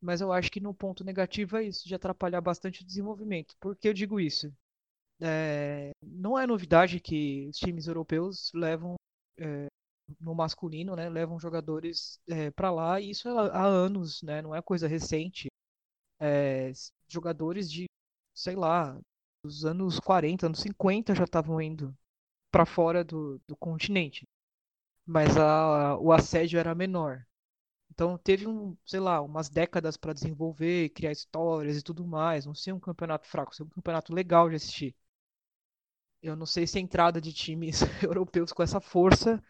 Mas eu acho que no ponto negativo é isso, de atrapalhar bastante o desenvolvimento. Por que eu digo isso? É, não é novidade que os times europeus levam é, no masculino, né, levam jogadores é, para lá e isso há, há anos, né, não é coisa recente. É, jogadores de, sei lá, dos anos 40, anos 50 já estavam indo para fora do, do continente, mas a, o assédio era menor. Então teve um, sei lá, umas décadas para desenvolver, criar histórias e tudo mais. Não ser um campeonato fraco, ser um campeonato legal de assistir. Eu não sei se a entrada de times europeus com essa força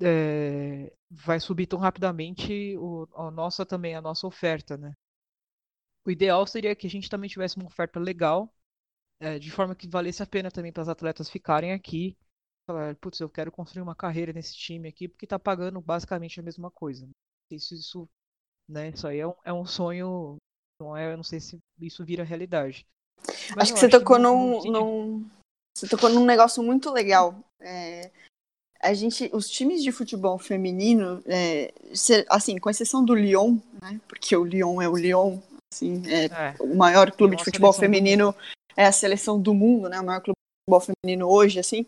é, vai subir tão rapidamente o, a nossa também a nossa oferta, né? O ideal seria que a gente também tivesse uma oferta legal, é, de forma que valesse a pena também para os atletas ficarem aqui. Falar, putz, eu quero construir uma carreira nesse time aqui porque está pagando basicamente a mesma coisa. Isso, isso, né? Isso aí é um, é um sonho. Não é, eu não sei se isso vira realidade. Mas acho que você acho tocou que num, num, você tocou num negócio muito legal. É, a gente, os times de futebol feminino, é, assim, com exceção do Lyon, né? Porque o Lyon é o Lyon, assim, é, é. o maior clube de futebol feminino é a seleção do mundo, né? O maior clube de futebol feminino hoje, assim.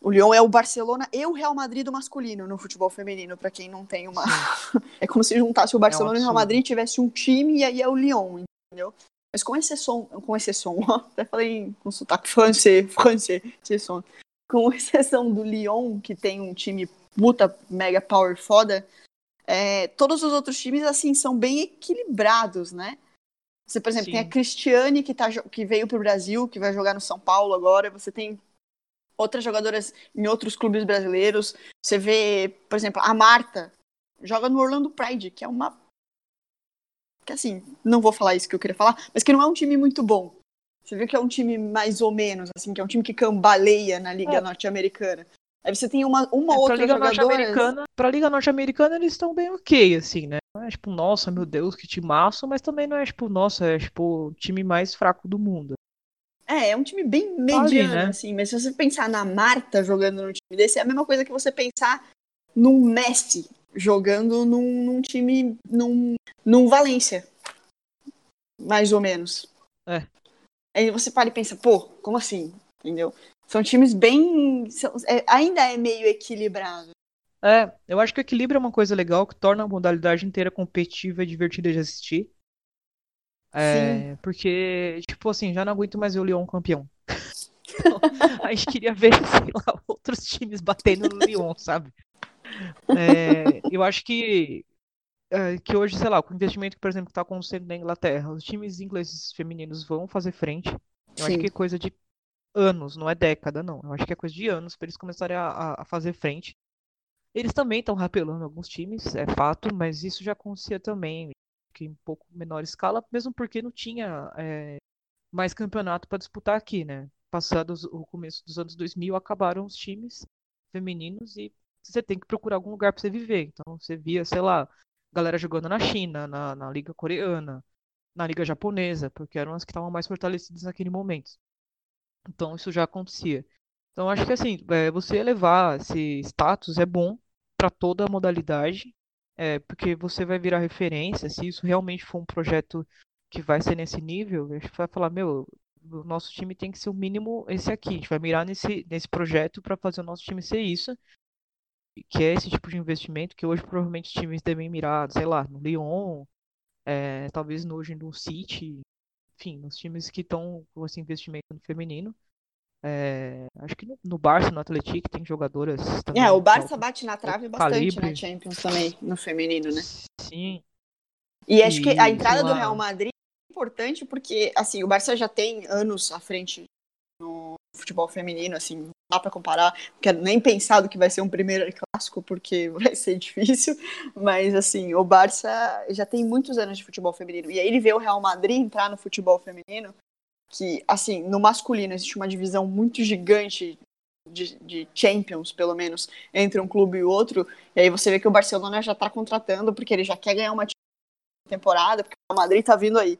O Lyon é o Barcelona e o Real Madrid do masculino no futebol feminino, para quem não tem uma. é como se juntasse o Barcelona é um e o Real Madrid tivesse um time e aí é o Lyon, entendeu? Mas com exceção, com exceção, até falei com sotaque francês, francês, exceção com exceção do Lyon, que tem um time puta mega power foda, é, todos os outros times, assim, são bem equilibrados, né? Você, por exemplo, Sim. tem a Cristiane, que, tá, que veio pro Brasil, que vai jogar no São Paulo agora. Você tem outras jogadoras em outros clubes brasileiros. Você vê, por exemplo, a Marta, joga no Orlando Pride, que é uma. Que assim, não vou falar isso que eu queria falar, mas que não é um time muito bom. Você vê que é um time mais ou menos, assim, que é um time que cambaleia na Liga é. Norte-Americana. Aí você tem uma, uma é, outra Liga jogadora... Pra Liga Norte-Americana eles estão bem ok, assim, né? Não é tipo, nossa, meu Deus, que timaço, mas também não é tipo, nossa, é tipo o time mais fraco do mundo. É, é um time bem mediano, Ali, né? assim, mas se você pensar na Marta jogando no time desse, é a mesma coisa que você pensar num Messi jogando num, num time, num, num Valência. Mais ou menos. É. Aí você para e pensa, pô, como assim? Entendeu? São times bem. São, é, ainda é meio equilibrado. É, eu acho que o equilíbrio é uma coisa legal que torna a modalidade inteira competitiva e divertida de assistir. É, porque, tipo assim, já não aguento mais ver o Lyon campeão. Então, a gente queria ver, sei lá, outros times batendo no Lyon, sabe? É, eu acho que é, que hoje, sei lá, com o investimento, por exemplo, que está acontecendo na Inglaterra, os times ingleses femininos vão fazer frente. Eu Sim. acho que é coisa de anos, não é década, não. Eu acho que é coisa de anos para eles começarem a, a, fazer frente. Eles também estão rapelando alguns times, é fato, mas isso já acontecia também, que em pouco menor escala, mesmo porque não tinha é, mais campeonato para disputar aqui, né? Passados o começo dos anos 2000, acabaram os times femininos e você tem que procurar algum lugar para você viver. Então você via, sei lá, galera jogando na China, na, na Liga Coreana, na Liga Japonesa, porque eram as que estavam mais fortalecidas naquele momento. Então isso já acontecia. Então acho que assim, é, você elevar esse status é bom para toda a modalidade, é, porque você vai virar referência. Se isso realmente for um projeto que vai ser nesse nível, a gente vai falar, meu, o nosso time tem que ser o mínimo esse aqui. A gente vai mirar nesse, nesse projeto para fazer o nosso time ser isso que é esse tipo de investimento que hoje provavelmente times devem mirar, sei lá, no Lyon, é, talvez no, hoje no City, enfim, nos times que estão com esse investimento no feminino. É, acho que no, no Barça, no Atlético, tem jogadoras também. É, o Barça bate na trave bastante calibre. na Champions também, no feminino, né? Sim. E acho que a entrada do Real Madrid é importante porque, assim, o Barça já tem anos à frente no futebol feminino, assim, não dá para comparar, não quero nem pensar do que vai ser um primeiro clássico, porque vai ser difícil, mas assim, o Barça já tem muitos anos de futebol feminino, e aí ele vê o Real Madrid entrar no futebol feminino, que, assim, no masculino existe uma divisão muito gigante de, de, Champions, pelo menos, entre um clube e outro, e aí você vê que o Barcelona já está contratando, porque ele já quer ganhar uma temporada, porque o Madrid está vindo aí.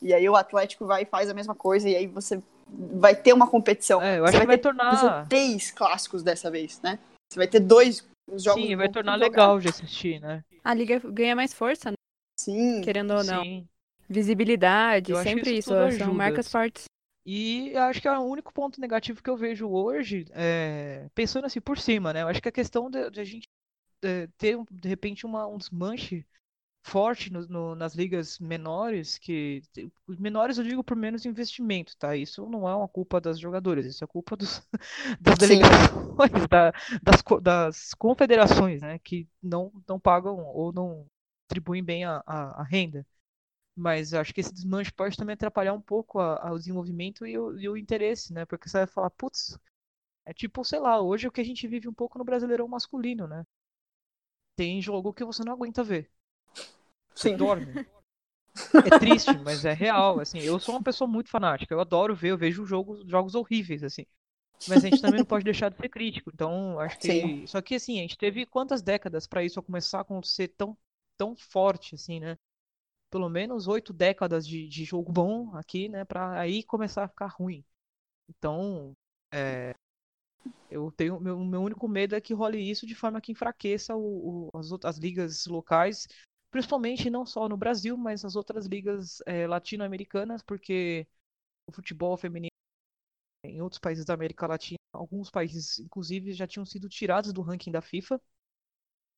E aí o Atlético vai e faz a mesma coisa, e aí você vai ter uma competição. É, eu acho Você que vai ter, tornar. você ter três clássicos dessa vez, né? Você vai ter dois os jogos. Sim, vai tornar jogar. legal de assistir, né? A liga ganha mais força, né? Sim. querendo ou não. Sim. Visibilidade, Eu sempre isso isso. São marcas fortes. E eu acho que é o único ponto negativo que eu vejo hoje, é, pensando assim por cima, né? Eu acho que a questão de, de a gente é, ter, de repente, uma, um desmanche forte no- no- nas ligas menores, que os menores eu digo por menos investimento, tá? Isso não é uma culpa das jogadoras, isso é culpa dos, das delegações, da- das, das confederações, né? Que não, não pagam ou não distribuem bem a, a, a renda. Mas acho que esse desmanche pode também atrapalhar um pouco a- a- o desenvolvimento e o, e o interesse, né? Porque você vai falar, putz, é tipo, sei lá, hoje é o que a gente vive um pouco no Brasileirão masculino, né? Tem jogo que você não aguenta ver. Sim. dorme. É triste, mas é real, assim. Eu sou uma pessoa muito fanática, eu adoro ver, eu vejo jogos, jogos horríveis, assim. Mas a gente também não pode deixar de ser crítico. Então, acho que. Sim. Só que, assim, a gente teve quantas décadas para isso começar a acontecer tão, tão forte, assim, né? Pelo menos oito décadas de, de jogo bom aqui, né? Pra aí começar a ficar ruim. Então, é, eu tenho. Meu, meu único medo é que role isso de forma que enfraqueça o, o- as, outras ligas locais, principalmente não só no Brasil, mas as outras ligas é, latino-americanas, porque o futebol feminino em outros países da América Latina, alguns países, inclusive, já tinham sido tirados do ranking da FIFA,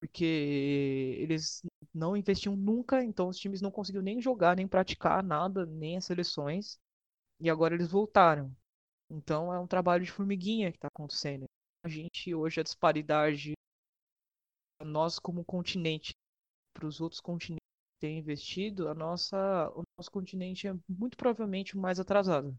porque eles não investiam nunca, então os times não conseguiam nem jogar, nem praticar nada, nem as seleções, e agora eles voltaram. Então é um trabalho de formiguinha que está acontecendo. A gente, hoje, a disparidade, nós como continente, para os outros continentes têm investido, a nossa, o nosso continente é muito provavelmente mais atrasado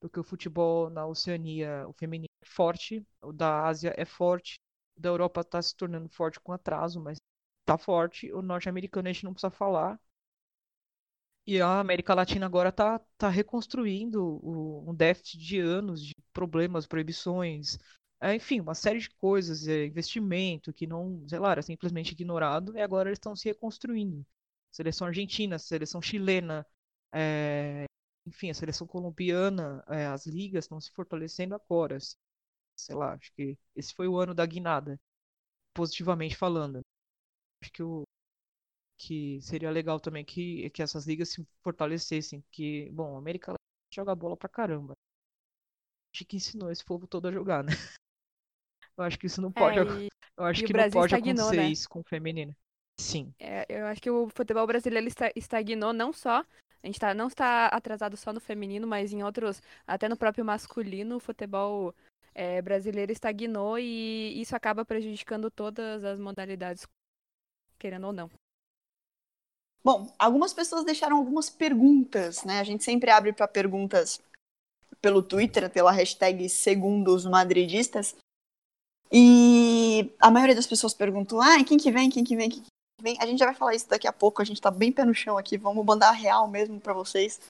porque o futebol na Oceania, o feminino é forte, o da Ásia é forte, o da Europa está se tornando forte com atraso, mas está forte. O norte-americano a gente não precisa falar. E a América Latina agora está tá reconstruindo o- um déficit de anos de problemas, proibições, enfim, uma série de coisas, é, investimento que não, sei lá, era simplesmente ignorado, e agora eles estão se reconstruindo. Seleção argentina, seleção chilena, é, enfim, a seleção colombiana, é, as ligas estão se fortalecendo agora. assim. Sei lá, acho que esse foi o ano da guinada, positivamente falando. Acho que, o, que seria legal também que, que essas ligas se fortalecessem, porque, bom, a América joga bola pra caramba. Acho que ensinou esse povo todo a jogar, né? Eu acho que isso não pode, É, e, eu acho que não pode estagnou, acontecer né? isso com o feminino. Sim. é, eu acho que o futebol brasileiro esta- estagnou não só. A gente tá, não está atrasado só no feminino, mas em outros, até no próprio masculino, o futebol é, brasileiro estagnou e isso acaba prejudicando todas as modalidades, querendo ou não. Bom, algumas pessoas deixaram algumas perguntas, né? A gente sempre abre para perguntas pelo Twitter, pela hashtag Segundos Madridistas. E a maioria das pessoas perguntam: ah, quem que vem, quem que vem, quem que vem? A gente já vai falar isso daqui a pouco, a gente tá bem pé no chão aqui, vamos mandar real mesmo para vocês.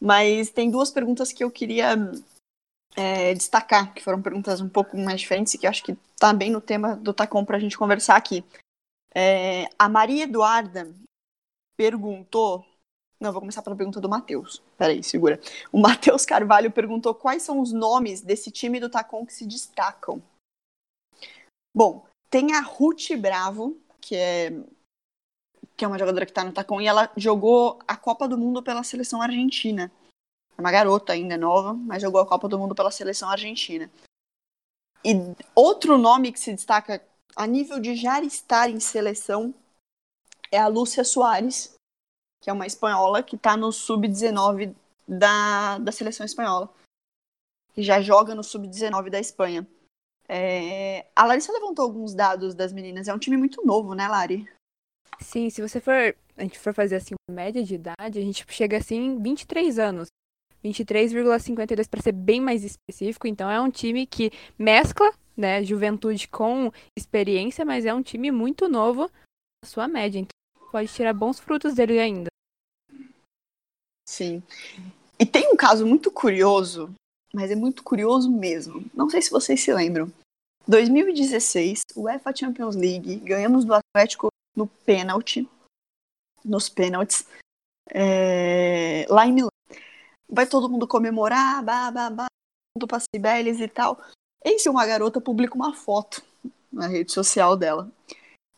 Mas tem duas perguntas que eu queria é, destacar, que foram perguntas um pouco mais diferentes e que acho que tá bem no tema do Tacom pra gente conversar aqui. É, a Maria Eduarda perguntou. Não, vou começar pela pergunta do Matheus. Peraí, segura. O Matheus Carvalho perguntou quais são os nomes desse time do Tacom que se destacam. Bom, tem a Ruth Bravo, que é, que é uma jogadora que tá no Tacom, e ela jogou a Copa do Mundo pela seleção argentina. É uma garota ainda nova, mas jogou a Copa do Mundo pela seleção argentina. E outro nome que se destaca a nível de já estar em seleção é a Lúcia Soares, que é uma espanhola que está no sub-19 da, da seleção espanhola. Que já joga no sub-19 da Espanha. É, A Larissa levantou alguns dados das meninas. É um time muito novo, né, Lari? Sim, se você for, a gente for fazer assim uma média de idade, a gente chega assim em 23 anos. 23,52 para ser bem mais específico. Então é um time que mescla, né, juventude com experiência, mas é um time muito novo na sua média. Então pode tirar bons frutos dele ainda. Sim. E tem um caso muito curioso, mas é muito curioso mesmo. Não sei se vocês se lembram. 2016, UEFA Champions League, ganhamos do Atlético no pênalti, nos pênaltis. é, lá em Milão. Vai todo mundo comemorar, babá, mundo pra Cibeles e tal. Eis uma garota publica uma foto na rede social dela.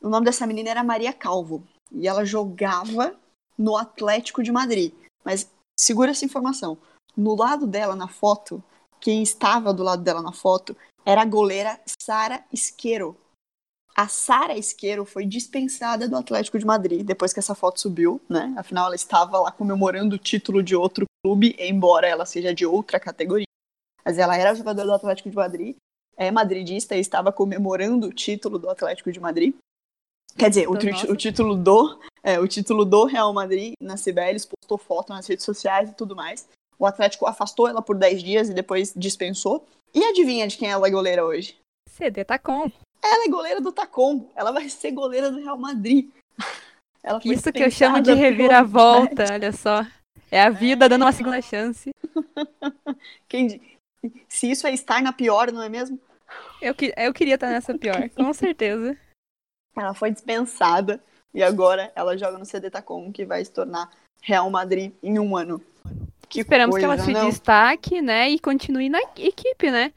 O nome dessa menina era Maria Calvo. E ela jogava no Atlético de Madrid. Mas segura essa informação. No lado dela na foto, quem estava do lado dela na foto era a goleira Sara Isqueiro. A Sara Isqueiro foi dispensada do Atlético de Madrid depois que essa foto subiu, né? Afinal, ela estava lá comemorando o título de outro clube, embora ela seja de outra categoria. Mas ela era jogadora do Atlético de Madrid, é madridista e estava comemorando o título do Atlético de Madrid. Quer dizer, o, o, título do é, o título do Real Madrid na Cibeles, postou foto nas redes sociais e tudo mais. O Atlético afastou ela por 10 dias e depois dispensou. E adivinha de quem ela é goleira hoje? CD Tacom. Ela é goleira do Tacom. Ela vai ser goleira do Real Madrid. Isso que eu chamo de reviravolta, olha só. É a vida dando uma segunda chance. Quem, se isso é estar na pior, não é mesmo? Eu, eu queria estar nessa pior, com certeza. Ela foi dispensada e agora ela joga no CD Tacom, que vai se tornar Real Madrid em um ano. Que Esperamos coisa, que ela se não? destaque, né, e continue na equipe, né?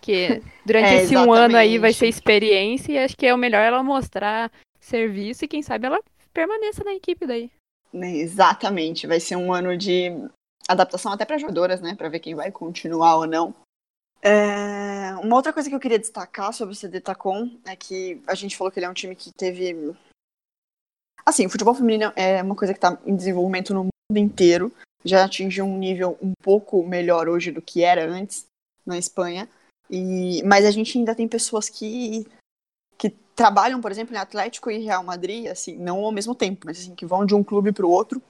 Que durante é, esse um ano aí vai ser experiência e acho que é o melhor ela mostrar serviço e quem sabe ela permaneça na equipe daí. Exatamente, vai ser um ano de adaptação até para jogadoras, né, para ver quem vai continuar ou não. É... Uma outra coisa que eu queria destacar sobre o CD Tacom é que a gente falou que ele é um time que teve. Assim, o futebol feminino é uma coisa que está em desenvolvimento no mundo inteiro. Já atingiu um nível um pouco melhor hoje do que era antes na Espanha. E... Mas a gente ainda tem pessoas que, que trabalham, por exemplo, em Atlético e Real Madrid, assim, não ao mesmo tempo, mas assim, que vão de um clube para o outro.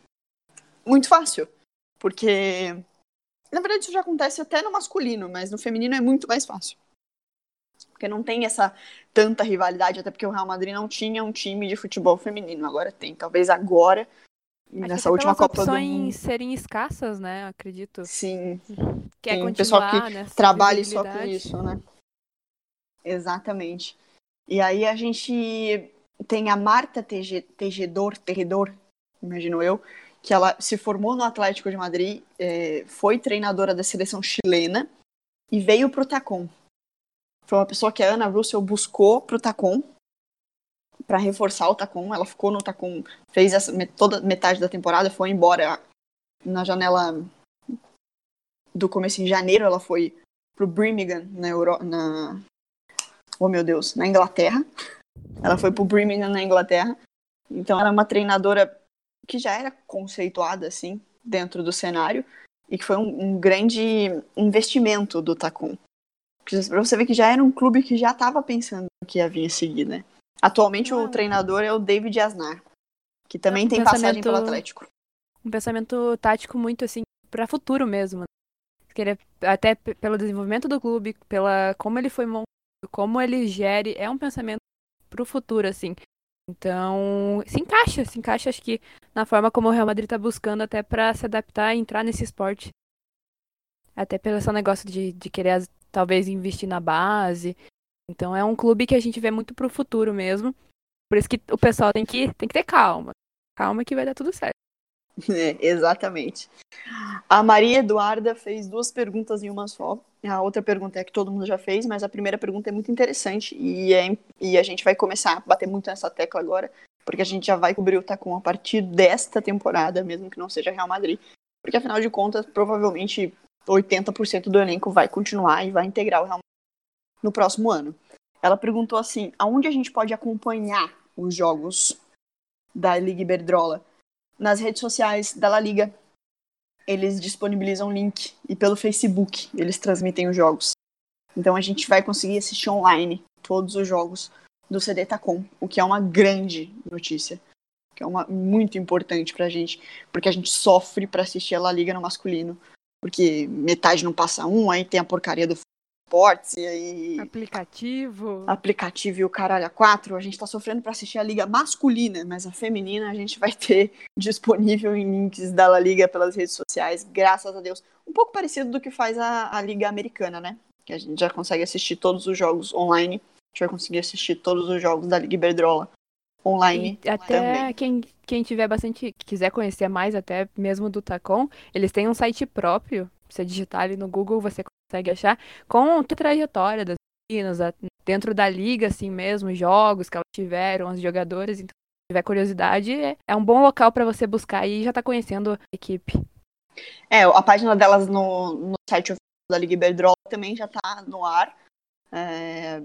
Muito fácil. Porque na verdade, isso já acontece até no masculino, mas no feminino é muito mais fácil. Porque não tem essa tanta rivalidade, até porque o Real Madrid não tinha um time de futebol feminino. Agora tem. Talvez agora, nessa última Copa do Mundo. serem escassas, né? Acredito. Sim. Quer tem pessoal que trabalha só com isso, né? Exatamente. E aí a gente tem a Marta Tejedor, Terredor, imagino eu, que ela se formou no Atlético de Madrid, é, foi treinadora da seleção chilena e veio para o Tacom. Foi uma pessoa que a Ana Russell buscou para o Tacom para reforçar o Tacom. Ela ficou no Tacom, fez essa, toda metade da temporada, foi embora na janela do começo em janeiro. Ela foi para o Birmingham na, Euro, na oh meu Deus, na Inglaterra. Ela foi para o Birmingham na Inglaterra. Então, era uma treinadora que já era conceituada assim dentro do cenário e que foi um, um grande investimento do Tacon. Para você ver que já era um clube que já estava pensando que ia vir a seguir, né? Atualmente o treinador é o David Asnar, que também é um tem passagem pelo Atlético. Um pensamento tático muito assim para futuro mesmo. Né? Ele, até pelo desenvolvimento do clube, pela como ele foi montado, como ele gere, é um pensamento para o futuro assim. Então, se encaixa, se encaixa, acho que na forma como o Real Madrid tá buscando até para se adaptar e entrar nesse esporte. Até pelo seu negócio de, de querer, talvez, investir na base. Então, é um clube que a gente vê muito pro futuro mesmo. Por isso que o pessoal tem que, tem que ter calma. Calma que vai dar tudo certo. É, exatamente. A Maria Eduarda fez duas perguntas em uma só. A outra pergunta é que todo mundo já fez, mas a primeira pergunta é muito interessante e, é, e a gente vai começar a bater muito nessa tecla agora, porque a gente já vai cobrir o Tacom a partir desta temporada, mesmo que não seja Real Madrid. Porque afinal de contas, provavelmente 80% do elenco vai continuar e vai integrar o Real Madrid no próximo ano. Ela perguntou assim: aonde a gente pode acompanhar os jogos da Liga Iberdrola? nas redes sociais da La Liga. Eles disponibilizam link e pelo Facebook eles transmitem os jogos. Então a gente vai conseguir assistir online todos os jogos do CD Tacom, o que é uma grande notícia, que é uma muito importante pra gente, porque a gente sofre para assistir a La Liga no masculino, porque metade não passa um, aí tem a porcaria do esportes e. Aplicativo. Aplicativo e o caralho a quatro. A gente tá sofrendo para assistir a liga masculina, mas a feminina a gente vai ter disponível em links da La Liga pelas redes sociais, graças a Deus. Um pouco parecido do que faz a, a Liga Americana, né? Que a gente já consegue assistir todos os jogos online. A gente vai conseguir assistir todos os jogos da Liga Iberdrola online E até também. quem, quem tiver bastante, quiser conhecer mais até mesmo do Tacom, eles têm um site próprio. Você digitar ali no Google, você consegue achar com a trajetória das meninas, dentro da liga, assim mesmo, jogos que elas tiveram, os jogadores. Então, se tiver curiosidade, é, é um bom local para você buscar e já tá conhecendo a equipe. É, a página delas no, no site da Liga Iberdrola também já tá no ar. É,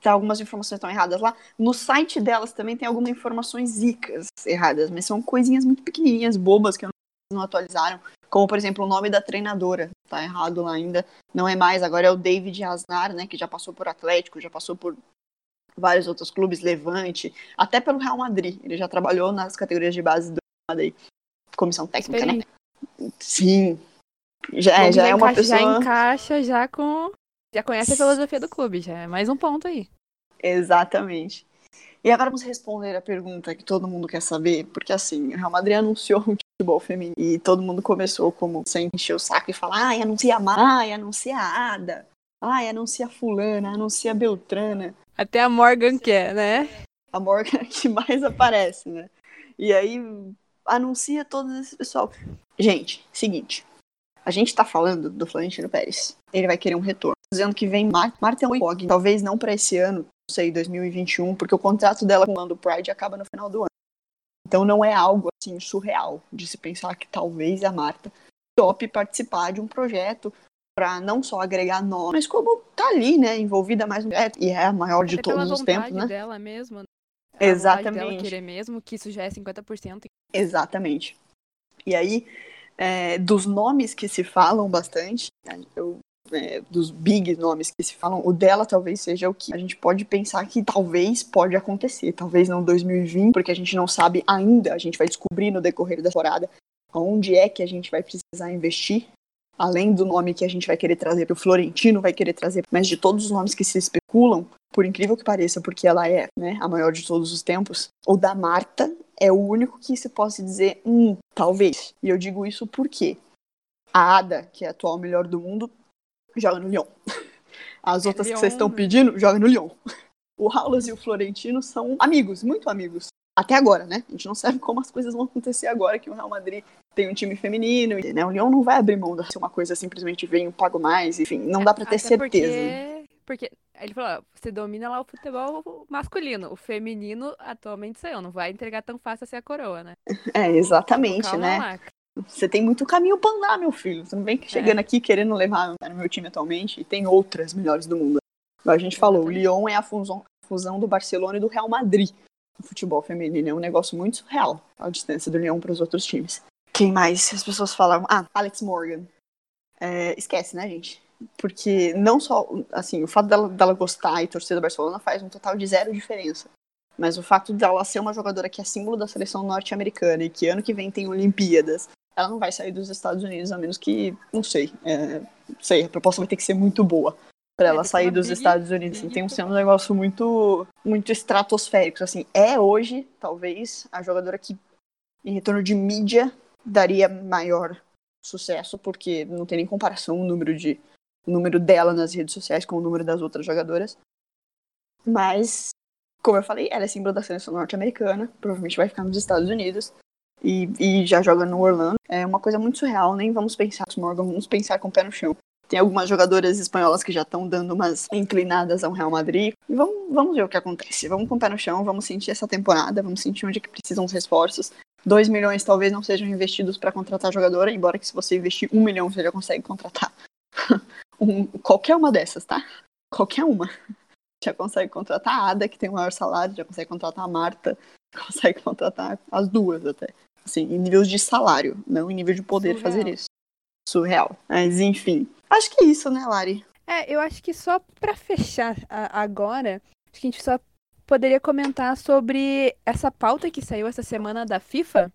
tem algumas informações estão erradas lá. No site delas também tem algumas informações zicas erradas, mas são coisinhas muito pequenininhas, bobas, que não atualizaram. Como, por exemplo, o nome da treinadora. Tá errado lá ainda. Não é mais, agora é o David Asnar, né? Que já passou por Atlético, já passou por vários outros clubes, Levante, até pelo Real Madrid. Ele já trabalhou nas categorias de base do Real Madrid. Comissão técnica, né? Sim. Já, é, já é uma pessoa. Já encaixa já com. Já conhece a filosofia do clube, já é mais um ponto aí. Exatamente. E agora vamos responder a pergunta que todo mundo quer saber, porque assim, o Real Madrid anunciou futebol feminino e todo mundo começou como sem encher o saco e falar, ai, anuncia a Ma- ai, anuncia a Ada, ai, anuncia a fulana, anuncia a Beltrana, Até a Morgan quer, né? a Morgan que mais aparece, né? E aí anuncia todo esse pessoal. Gente, seguinte, a gente tá falando do Florentino Pérez. Ele vai querer um retorno. Dizendo que vem Mar Marta Wog, talvez não para esse ano, não sei, 2021, porque o contrato dela com o Lando Pride acaba no final do ano. Então não é algo assim surreal de se pensar que talvez a Marta tope participar de um projeto para não só agregar nós, mas como tá ali, né, envolvida mais projeto e é a maior de pela todos os tempos, né? dela mesmo. né? A vontade dela Exatamente. querer mesmo, que isso já é 50%. Exatamente. E aí, é, dos nomes que se falam bastante, eu, é, dos big nomes que se falam, o dela talvez seja o que a gente pode pensar que talvez pode acontecer. Talvez não 2020, porque a gente não sabe ainda, a gente vai descobrir no decorrer da temporada onde é que a gente vai precisar investir. Além do nome que a gente vai querer trazer, que o Florentino vai querer trazer, mas de todos os nomes que se especulam, por incrível que pareça, porque ela é né, a maior de todos os tempos, o da Marta é o único que se possa dizer, hum, talvez. E eu digo isso porque a Ada, que é a atual melhor do mundo, joga no Lyon. As É, outras que Lyon, vocês estão né? pedindo, joga no Lyon. O Raulas e o Florentino são amigos, muito amigos. Até agora, né? A gente não sabe como as coisas vão acontecer agora que o Real Madrid tem um time feminino, né? O Lyon não vai abrir mão ser uma coisa simplesmente venho, pago mais, enfim, não dá pra ter Até certeza. Porque, porque ele falou, ó, você domina lá o futebol masculino. O feminino atualmente saiu. Não vai entregar tão fácil assim a coroa, né? É, exatamente, né? lá. Você tem muito caminho pra andar, meu filho. Você não vem chegando aqui querendo levar no meu time atualmente e tem outras melhores do mundo. A gente falou, o Lyon é a fusão, do Barcelona e do Real Madrid no futebol feminino. É um negócio muito surreal a distância do Lyon para os outros times. Quem mais? As pessoas falavam. Ah, Alex Morgan. É, esquece, né, gente? Porque não só, assim, o fato dela, dela gostar e torcer do Barcelona faz um total de zero diferença. Mas o fato dela ser uma jogadora que é símbolo da seleção norte-americana e que ano que vem tem Olimpíadas, ela não vai sair dos Estados Unidos, a menos que, não sei, é, não sei, a proposta vai ter que ser muito boa para É, ela que sair dos big- Estados Unidos. Assim, tem um, um negócio muito, muito estratosférico. Assim, é hoje, talvez, a jogadora que, em retorno de mídia, daria maior sucesso, porque não tem nem comparação o número de o número dela nas redes sociais com o número das outras jogadoras. Mas, como eu falei, ela é símbolo da seleção norte-americana, provavelmente vai ficar nos Estados Unidos e, e já joga no Orlando. É uma coisa muito surreal, nem vamos pensar com Morgan, vamos pensar com o pé no chão. Tem algumas jogadoras espanholas que já estão dando umas inclinadas ao Real Madrid. E vamos, vamos ver o que acontece. Vamos com o pé no chão, vamos sentir essa temporada, vamos sentir onde é que precisam os reforços. 2 milhões talvez não sejam investidos para contratar jogadora, embora que se você investir um milhão você já consegue contratar um- qualquer uma dessas, tá? Qualquer uma. Já consegue contratar a Ada, que tem o maior salário, já consegue contratar a Marta, consegue contratar as duas até. Assim, em níveis de salário, não em nível de poder Surreal. fazer isso. Surreal. Mas enfim. Acho que é isso, né, Lari? É, eu acho que só pra fechar a- agora, acho que a gente só poderia comentar sobre essa pauta que saiu essa semana da FIFA,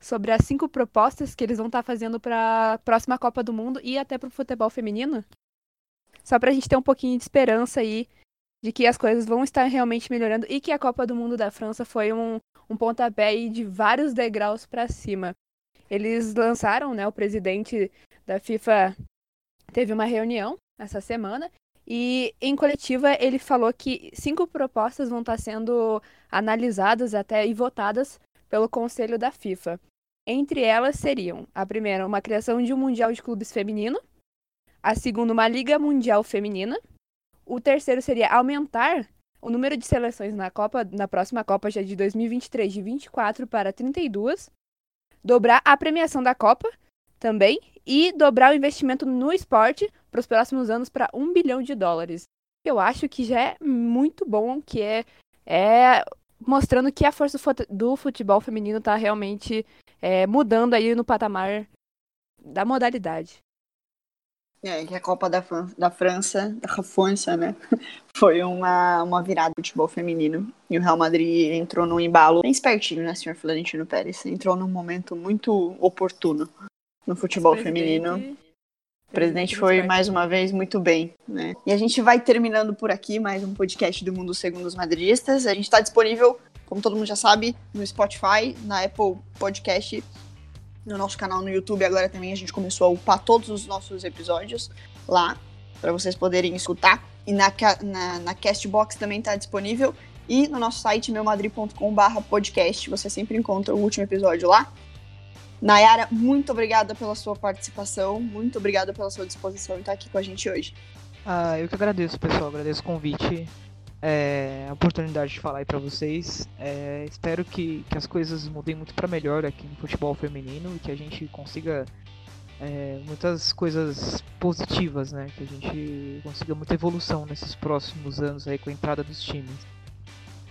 sobre as cinco propostas que eles vão estar fazendo para a próxima Copa do Mundo e até para o futebol feminino. Só pra gente ter um pouquinho de esperança aí de que as coisas vão estar realmente melhorando e que a Copa do Mundo da França foi um, um pontapé de vários degraus pra cima. Eles lançaram, né, o presidente da FIFA teve uma reunião essa semana E em coletiva ele falou que cinco propostas vão estar sendo analisadas até e votadas pelo Conselho da FIFA. Entre elas seriam a primeira, uma criação de um Mundial de Clubes Feminino, a segunda, uma Liga Mundial Feminina, o terceiro seria aumentar o número de seleções na Copa, na próxima Copa já de 2023 de 24 para 32, dobrar a premiação da Copa também e dobrar o investimento no esporte para os próximos anos para um bilhão de dólares. Eu acho que já é muito bom, que é, é mostrando que a força do futebol feminino está realmente é, mudando aí no patamar da modalidade. É, que a Copa da, da França, da França, né? Foi uma, uma virada do futebol feminino. E o Real Madrid entrou num embalo bem espertinho, né, senhor Florentino Pérez? Entrou num momento muito oportuno no futebol feminino. O presidente foi mais uma vez muito bem, né? E a gente vai terminando por aqui mais um podcast do Mundo Segundo os Madridistas. A gente está disponível, como todo mundo já sabe, no Spotify, na Apple Podcast no nosso canal no YouTube. Agora também a gente começou a upar todos os nossos episódios lá, para vocês poderem escutar. E na, na, na Castbox também está disponível. E no nosso site, meumadri.com.br podcast, você sempre encontra o último episódio lá. Nayara, muito obrigada pela sua participação, muito obrigada pela sua disposição em estar aqui com a gente hoje. Ah, eu que agradeço, pessoal, agradeço o convite é, a oportunidade de falar aí para vocês. É, espero que, que as coisas mudem muito para melhor aqui no futebol feminino e que a gente consiga é, muitas coisas positivas, né? Que a gente consiga muita evolução nesses próximos anos aí com a entrada dos times.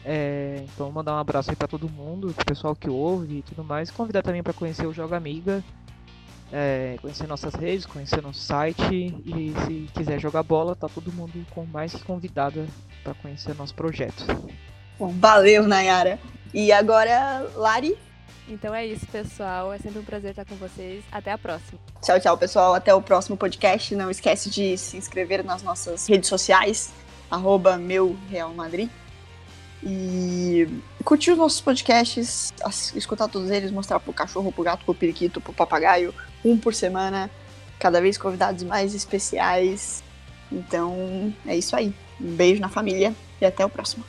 É, então mandar um abraço aí para todo mundo, pro pessoal que ouve e tudo mais. Convidar também para conhecer o Joga Amiga é, conhecer nossas redes, conhecer nosso site e se quiser jogar bola, tá todo mundo com mais que convidado para conhecer nosso projeto. Bom, valeu, Nayara. E agora, Lari? Então é isso, pessoal. É sempre um prazer estar com vocês. Até a próxima. Tchau, tchau, pessoal. Até o próximo podcast. Não esquece de se inscrever nas nossas redes sociais, arroba meu Real Madrid. E curtir os nossos podcasts, escutar todos eles, mostrar pro cachorro, pro gato, pro periquito, pro papagaio, um por semana, cada vez convidados mais especiais. Então é isso aí. Um beijo na família e até o próximo.